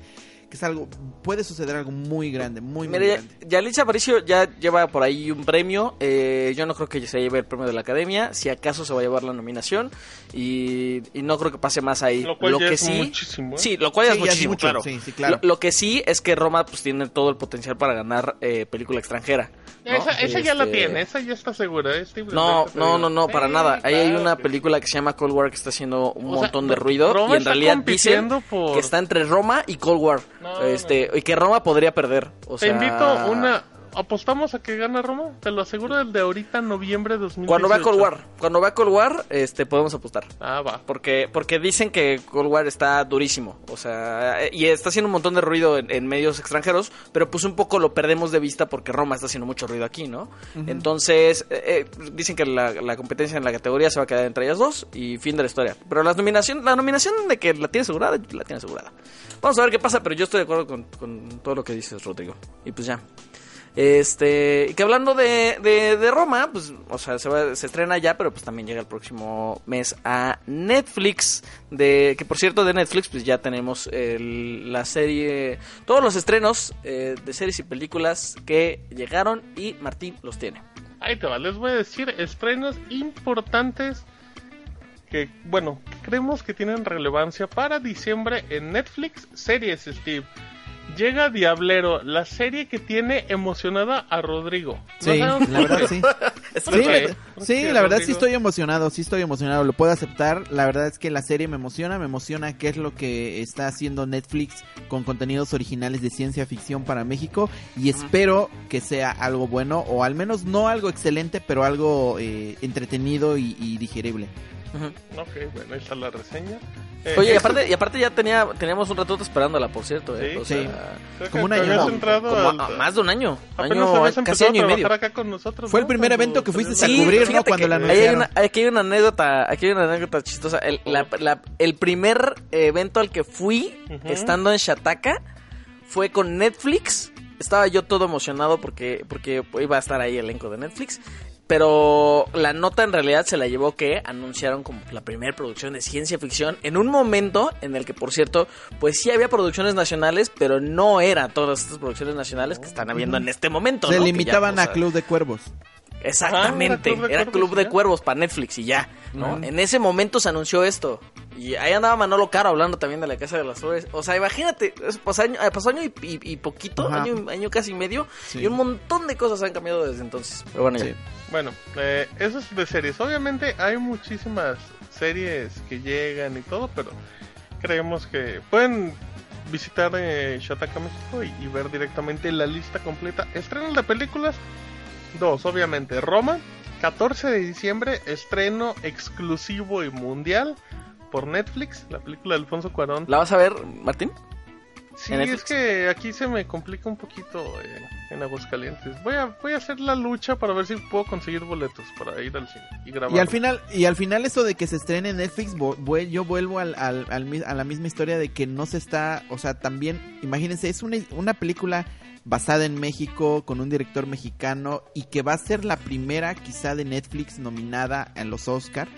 que es algo puede suceder algo muy grande muy muy Mira, grande ya- Yalitza Aparicio ya lleva por ahí un premio. eh, yo no creo que se lleve el premio de la academia. Si acaso se va a llevar la nominación. Y, y no creo que pase más ahí. Lo cual ya que es sí. muchísimo, ¿eh? Sí, lo cual Sí, es ya es muchísimo, mucho, claro. sí, sí, claro. Lo, lo que sí es que Roma pues tiene todo el potencial para ganar eh, película extranjera. ¿No? Esa, esa ya la Este, tiene, esa ya está segura. ¿eh? No, no, no, no, para Sí, nada. Ahí hay una película que se llama Cold War que está haciendo un O sea, montón de ruido Roma y en está realidad dicen compitiendo por- que está entre Roma y Cold War. No, este, y que Roma podría perder. O Te invito una... ¿Apostamos a que gana Roma? Te lo aseguro el de ahorita, noviembre de 2018. Cuando va a Cold War, cuando va a Cold War, este, podemos apostar. Ah, va. Porque, porque dicen que Cold War está durísimo. O sea, eh, y está haciendo un montón de ruido en, en medios extranjeros, pero pues un poco lo perdemos de vista porque Roma está haciendo mucho ruido aquí, ¿no? Entonces, eh, eh, dicen que la, la competencia en la categoría se va a quedar entre ellas dos y fin de la historia. Pero la nominación, la nominación de que la tiene asegurada, la tiene asegurada. Vamos a ver qué pasa, pero yo estoy de acuerdo con, con todo lo que dices, Rodrigo. Y pues ya. Este, y que hablando de, de, Roma, pues, o sea, se, va- se estrena ya, pero pues también llega el próximo mes a Netflix. De, que por cierto, de Netflix, pues ya tenemos la serie, todos los estrenos eh, de series y películas que llegaron y Martín los tiene. Ahí te va, les voy a decir estrenos importantes que, bueno, creemos que tienen relevancia para diciembre en Netflix. Series, Steve. Llega Diablero, la serie que tiene emocionada a Rodrigo. Sí, la verdad sí. [LAUGHS] Es ¿Por Sí, la verdad sí estoy emocionado, sí estoy emocionado, lo puedo aceptar. La verdad es que la serie me emociona, me emociona qué es lo que está haciendo Netflix con contenidos originales de ciencia ficción para México y espero que sea algo bueno o al menos no algo excelente, pero algo eh, entretenido y, y digerible. Ok, bueno, ahí está la reseña. Eh, Oye, y eso- aparte, y aparte ya tenía, teníamos un ratote esperándola, por cierto, ¿eh? Sí, O sí. sea, que como un año, como al- a- más de un año. Año casi año y medio. trabajar acá con nosotros. Fue el primer evento que fuiste a cubrir, ¿no? Cuando la hay, una, aquí hay una anécdota, aquí hay una anécdota chistosa. El, la- la- el primer evento al que fui, estando en Shataka, fue con Netflix. Estaba yo todo emocionado porque, porque iba a estar ahí el elenco de Netflix. Pero la nota en realidad se la llevó que anunciaron como la primera producción de ciencia ficción en un momento en el que, por cierto, pues sí había producciones nacionales, pero no eran todas estas producciones nacionales que están habiendo en este momento. Se ¿no? Que ya, limitaban o sea, a Club de Cuervos. Exactamente, Ajá, era Club de Club Cuervos de para Netflix y ya, ¿no? En ese momento se anunció esto. Y ahí andaba Manolo Caro hablando también de la Casa de las Flores. O sea, imagínate, es- pasó año, eh, pasó año y, y- y poquito, año, año casi medio, Sí. y un montón de cosas han cambiado desde entonces. Pero bueno, ya. Bueno, eh, eso es de series. Obviamente hay muchísimas series que llegan y todo, pero creemos que pueden visitar eh, Shataka México y, y ver directamente la lista completa. Estrenos de películas, dos, obviamente. Roma, 14 de diciembre, estreno exclusivo y mundial por Netflix, la película de Alfonso Cuarón. ¿La vas a ver, Martín? Sí, ¿En es que aquí se me complica un poquito eh, en Aguascalientes. Voy a, voy a hacer la lucha para ver si puedo conseguir boletos para ir al cine y grabar. Y al final, y al final eso de que se estrene en Netflix, yo vuelvo al, al- al a la misma historia de que no se está, o sea, también, imagínense, es una, una película basada en México, con un director mexicano, y que va a ser la primera quizá de Netflix nominada en los Oscars.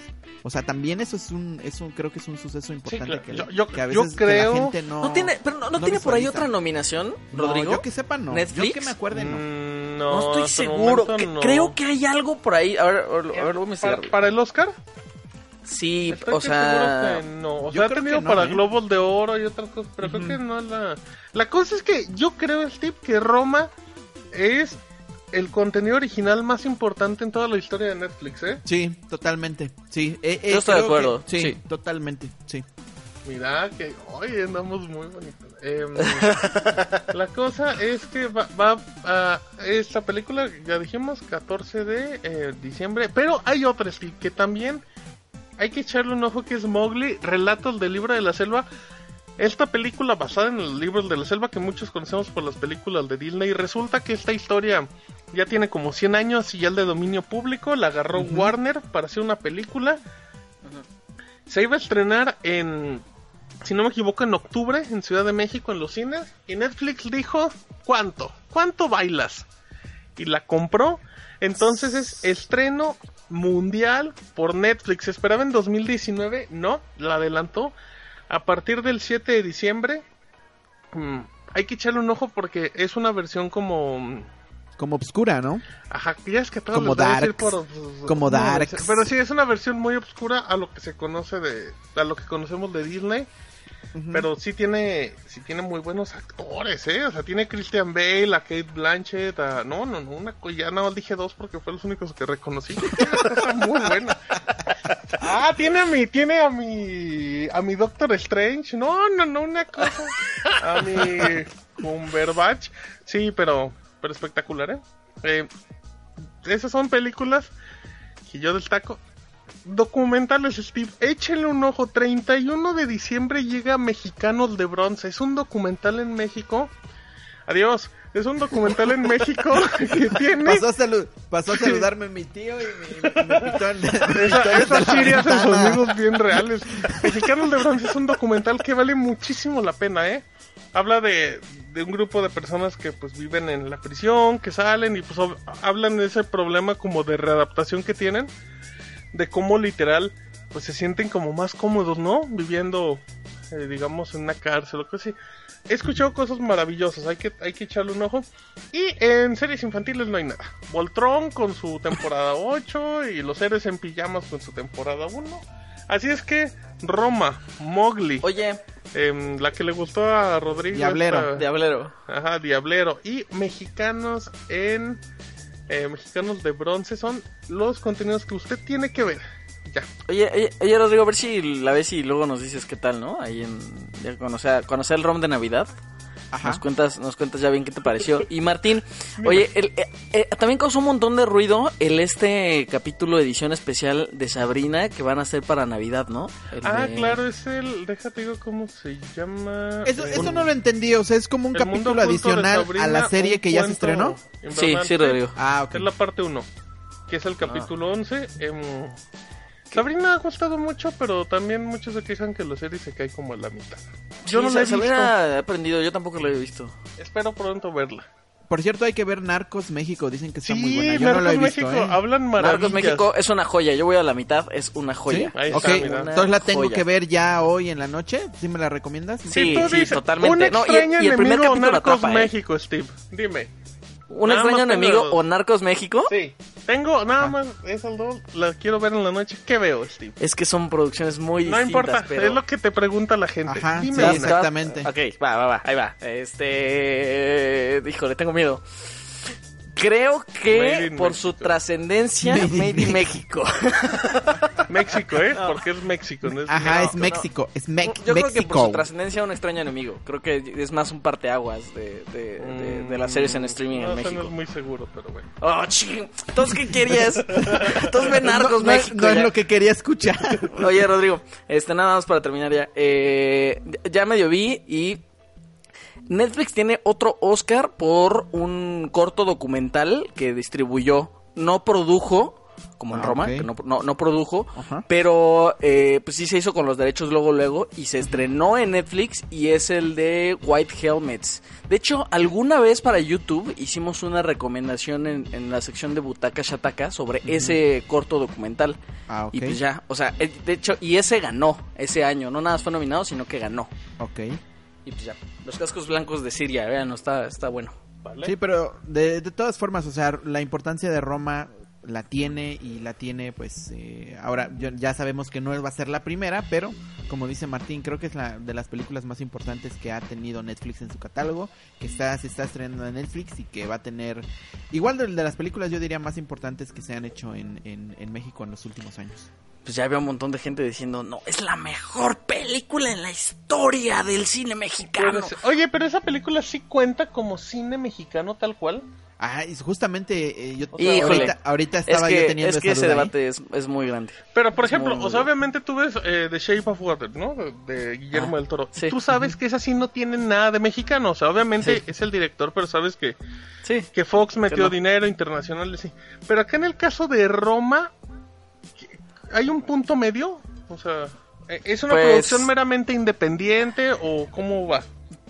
O sea, también eso es un, eso creo que es un suceso importante claro. que, Yo- yo- que a yo veces que creo- la gente no... No, tiene, pero no, no no tiene por ahí otra nominación, No, Rodrigo. yo que sepa no. ¿Netflix? Yo que me acuerde no. Mm, no, no, estoy seguro. momento que- no. Creo que hay algo por ahí. A ver, a ver, a ver, voy a para, para el Oscar. Sí, Estoy o sea. que no. O yo sea, ha tenido no, para ¿eh? Globos de Oro y otras cosas, pero creo que no es la. La cosa es que yo creo, Steve, que Roma es el contenido original más importante en toda la historia de Netflix, ¿eh? Sí, totalmente. Sí, eh, eh, Yo estoy de que- acuerdo, sí, sí. totalmente. Sí. Mira que hoy andamos muy bonitos. Em, [LAUGHS] la cosa es que va, va a esta película, ya dijimos, 14 de eh, diciembre, pero hay otra sí, que también hay que echarle un ojo que es Mowgli, Relatos del Libro de la Selva. Esta película basada en los libros de la selva que muchos conocemos por las películas de Disney, resulta que esta historia ya tiene como 100 años y ya es de dominio público, la agarró Warner para hacer una película. Se iba a estrenar en, si no me equivoco, en octubre en Ciudad de México en los cines. Y Netflix dijo, ¿cuánto? ¿Cuánto bailas? Y la compró. Entonces es estreno mundial por Netflix. ¿Se esperaba en 2019? No, la adelantó. A partir del 7 de diciembre. mm, hay que echarle un ojo porque es una versión como... Como obscura, ¿no? Ajá, ya es que todo Como darks, por- como no, darks. Pero sí, es una versión muy oscura a lo que se conoce de... A lo que conocemos de Disney. Pero sí tiene, sí tiene muy buenos actores, ¿eh? O sea, tiene Christian Bale, a Kate Blanchett, a... No, no, no, una, ya más dije dos porque fueron los únicos que reconocí. [LAUGHS] Muy buena. Ah, tiene a mi, tiene a mi, a mi Doctor Strange. No, no, no, una cosa. A mi Cumberbatch. Sí, pero, pero espectacular, ¿eh? eh esas son películas que yo destaco. Documentales, Steve. Échenle un ojo. 31 de diciembre llega Mexicanos de Bronce. Es un documental en México. Adiós. Es un documental en México [LAUGHS] que tiene. Pasó a, salu- pasó a saludarme mi tío y me, y me pitó el- [LAUGHS] me pitó Esa, esas hacen ventana. sonidos bien reales. Mexicanos de Bronce es un documental que vale muchísimo la pena, ¿eh? Habla de, de un grupo de personas que pues viven en la prisión, que salen y pues hablan de ese problema como de readaptación que tienen, de cómo literal pues se sienten como más cómodos, ¿no? Viviendo, eh, digamos, en una cárcel o cosas así. He escuchado cosas maravillosas, hay que, hay que echarle un ojo. Y en series infantiles no hay nada. Voltron con su temporada [LAUGHS] 8 y los héroes en pijamas con su temporada 1. Así es que Roma, Mowgli, Oye, em, la que le gustó a Rodrigo. Diablero. esta- Diablero. Ajá, Diablero. Y mexicanos en... eh, mexicanos de bronce son los contenidos que usted tiene que ver. Ya. Oye, oye, oye, Rodrigo, a ver si la ves y luego nos dices qué tal, ¿no? Ahí en... Ya conocer, conocer el ROM de Navidad. Ajá. Nos cuentas, nos cuentas ya bien qué te pareció. Y Martín, [LAUGHS] oye, el- eh, eh, también causó un montón de ruido el este capítulo de edición especial de Sabrina que van a hacer para Navidad, ¿no? El Ah, de- claro, es el... Déjate digo cómo se llama... Eso, Eh, eso no lo entendí, o sea, es como un capítulo adicional Sabrina, a la serie que ya se estrenó. Sí, sí, Rodrigo. Ah, ok. Es la parte 1, que es el capítulo 11. Sabrina ha gustado mucho, pero también muchos se quejan que la serie se cae como a la mitad. Yo Sí, no la he Sabrina he aprendido, yo tampoco lo he visto. visto. Espero pronto verla. Por cierto, hay que ver Narcos México, dicen que está Sí, muy buena. Yo no la he Narcos visto, México, ¿eh? hablan maravillas. Narcos México es una joya, yo voy a la mitad, es una joya. Ahí Ok, está, mira. entonces la tengo Joya. que ver ya hoy en la noche. ¿Sí me la recomiendas? Sí, tú sí, dices, totalmente. Un No, y- extraño y el primer enemigo capítulo Narcos atrapa, ¿eh? México, Steve. Dime. ¿Un Nada extraño enemigo o Narcos México? Sí. Tengo nada más esas dos. Las quiero ver en la noche. ¿Qué veo, Steve? Es que son producciones muy No distintas. importa. pero... Es lo que te pregunta la gente. Ajá, Dime sí, exactamente. Ok, va, va, va, ahí va. Este. Híjole, tengo miedo. Creo que por Mexico. su trascendencia, Made in Made in México. México, [LAUGHS] ¿eh? Porque es México. No es Ajá, No, es no. México, es Mex Yo creo que por México. su trascendencia, un extraño enemigo. Creo que es más un parteaguas de, de, de, de las series en streaming no, en eso México. No es muy seguro, pero bueno. Oh, ching. Entonces, ¿qué querías? [LAUGHS] Entonces, ve Narcos no, no es- México. no es lo que quería escuchar. Oye, Rodrigo, este, nada más para terminar ya. Eh, ya medio vi y Netflix tiene otro Oscar por un corto documental que distribuyó. No produjo, como en Ah, Roma, que no, no, no produjo, pero eh, pues sí se hizo con los derechos luego luego y se estrenó en Netflix y es el de White Helmets. De hecho, alguna vez para YouTube hicimos una recomendación en, en la sección de Butaca Shataka sobre ese corto documental. Ah. Y pues ya, o sea, eh, de hecho, y ese ganó ese año, no nada más fue nominado, sino que ganó. Ok. Y pues ya, los cascos blancos de Siria, vean, está, está bueno. ¿Vale? Sí, pero de, de todas formas, o sea, la importancia de Roma la tiene y la tiene pues eh, ahora yo- ya sabemos que no va a ser la primera, pero como dice Martín, creo que es la de las películas más importantes que ha tenido Netflix en su catálogo, que está se está estrenando en Netflix y que va a tener igual de, de las películas yo diría más importantes que se han hecho en, en, en México en los últimos años. Pues ya había un montón de gente diciendo, no, es la mejor película en la historia del cine mexicano. Pero es- Oye, pero esa película sí cuenta como cine mexicano tal cual. Ah, y justamente eh, yo Híjole. ahorita, ahorita es estaba yo que, teniendo es que esa ese debate es, es muy grande. Pero, por Es ejemplo, muy o sea, obviamente tú ves eh, The Shape of Water, ¿no? De, de Guillermo Ah, del Toro. sí. Tú sabes que esa sí no tiene nada de mexicano. O sea, obviamente Sí. es el director, pero sabes que, Sí, que Fox metió no. dinero internacional, sí. Pero acá en el caso de Roma, ¿hay un punto medio? O sea, ¿e- ¿es una Pues- producción meramente independiente o cómo va?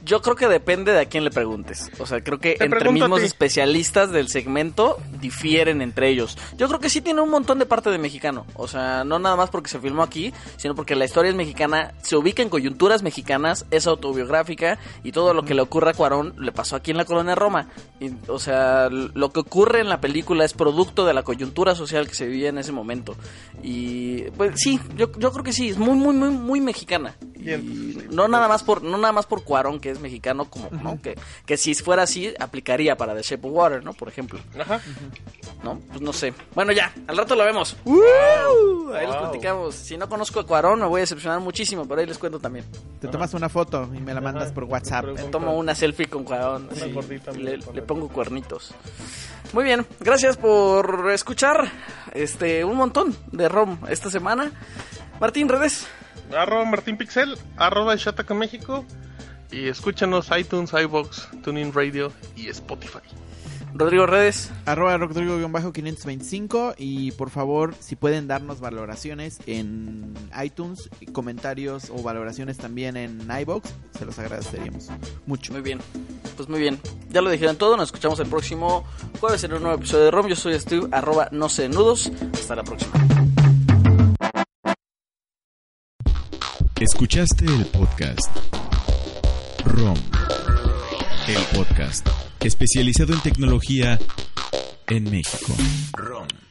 Yo creo que depende de a quién le preguntes. O sea, creo que Te entre mismos especialistas del segmento difieren entre ellos. Yo creo que sí tiene un montón de parte de mexicano. O sea, no nada más porque se filmó aquí, sino porque la historia es mexicana, se ubica en coyunturas mexicanas, es autobiográfica y todo lo que le ocurre a Cuarón le pasó aquí en la colonia Roma. Y, o sea, lo que ocurre en la película es producto de la coyuntura social que se vivía en ese momento. Y pues sí, yo, yo creo que sí, es muy, muy, muy, muy mexicana. Y no nada más por no nada más por Cuarón que es mexicano como ¿no? que, que si fuera así aplicaría para The Shape of Water no por ejemplo. Ajá. no pues no sé. Bueno ya al rato lo vemos. Ahí les Wow. platicamos. Si no conozco a Cuarón me voy a decepcionar muchísimo pero ahí les cuento también. Te tomas una foto y me la mandas por WhatsApp. Pregunta. tomo una selfie con Cuarón. Una así, gordita y me le, le pongo cuernitos. Muy bien gracias por escuchar este un montón de rom esta semana. Martín redes. Arroba Martín Pixel, arroba Shataka México. Y escúchanos iTunes, iBox, TuneIn Radio y Spotify. Rodrigo redes Arroba Rodrigo-525 y por favor, si pueden darnos valoraciones en iTunes, comentarios o valoraciones también en iBox, se los agradeceríamos mucho. Muy bien, pues muy bien. Ya lo dijeron todo, nos escuchamos el próximo jueves en un nuevo episodio de ROM. Yo soy Steve, arroba no sé nudos. Hasta la próxima. Escuchaste el podcast ROM, el podcast especializado en tecnología en México. ROM.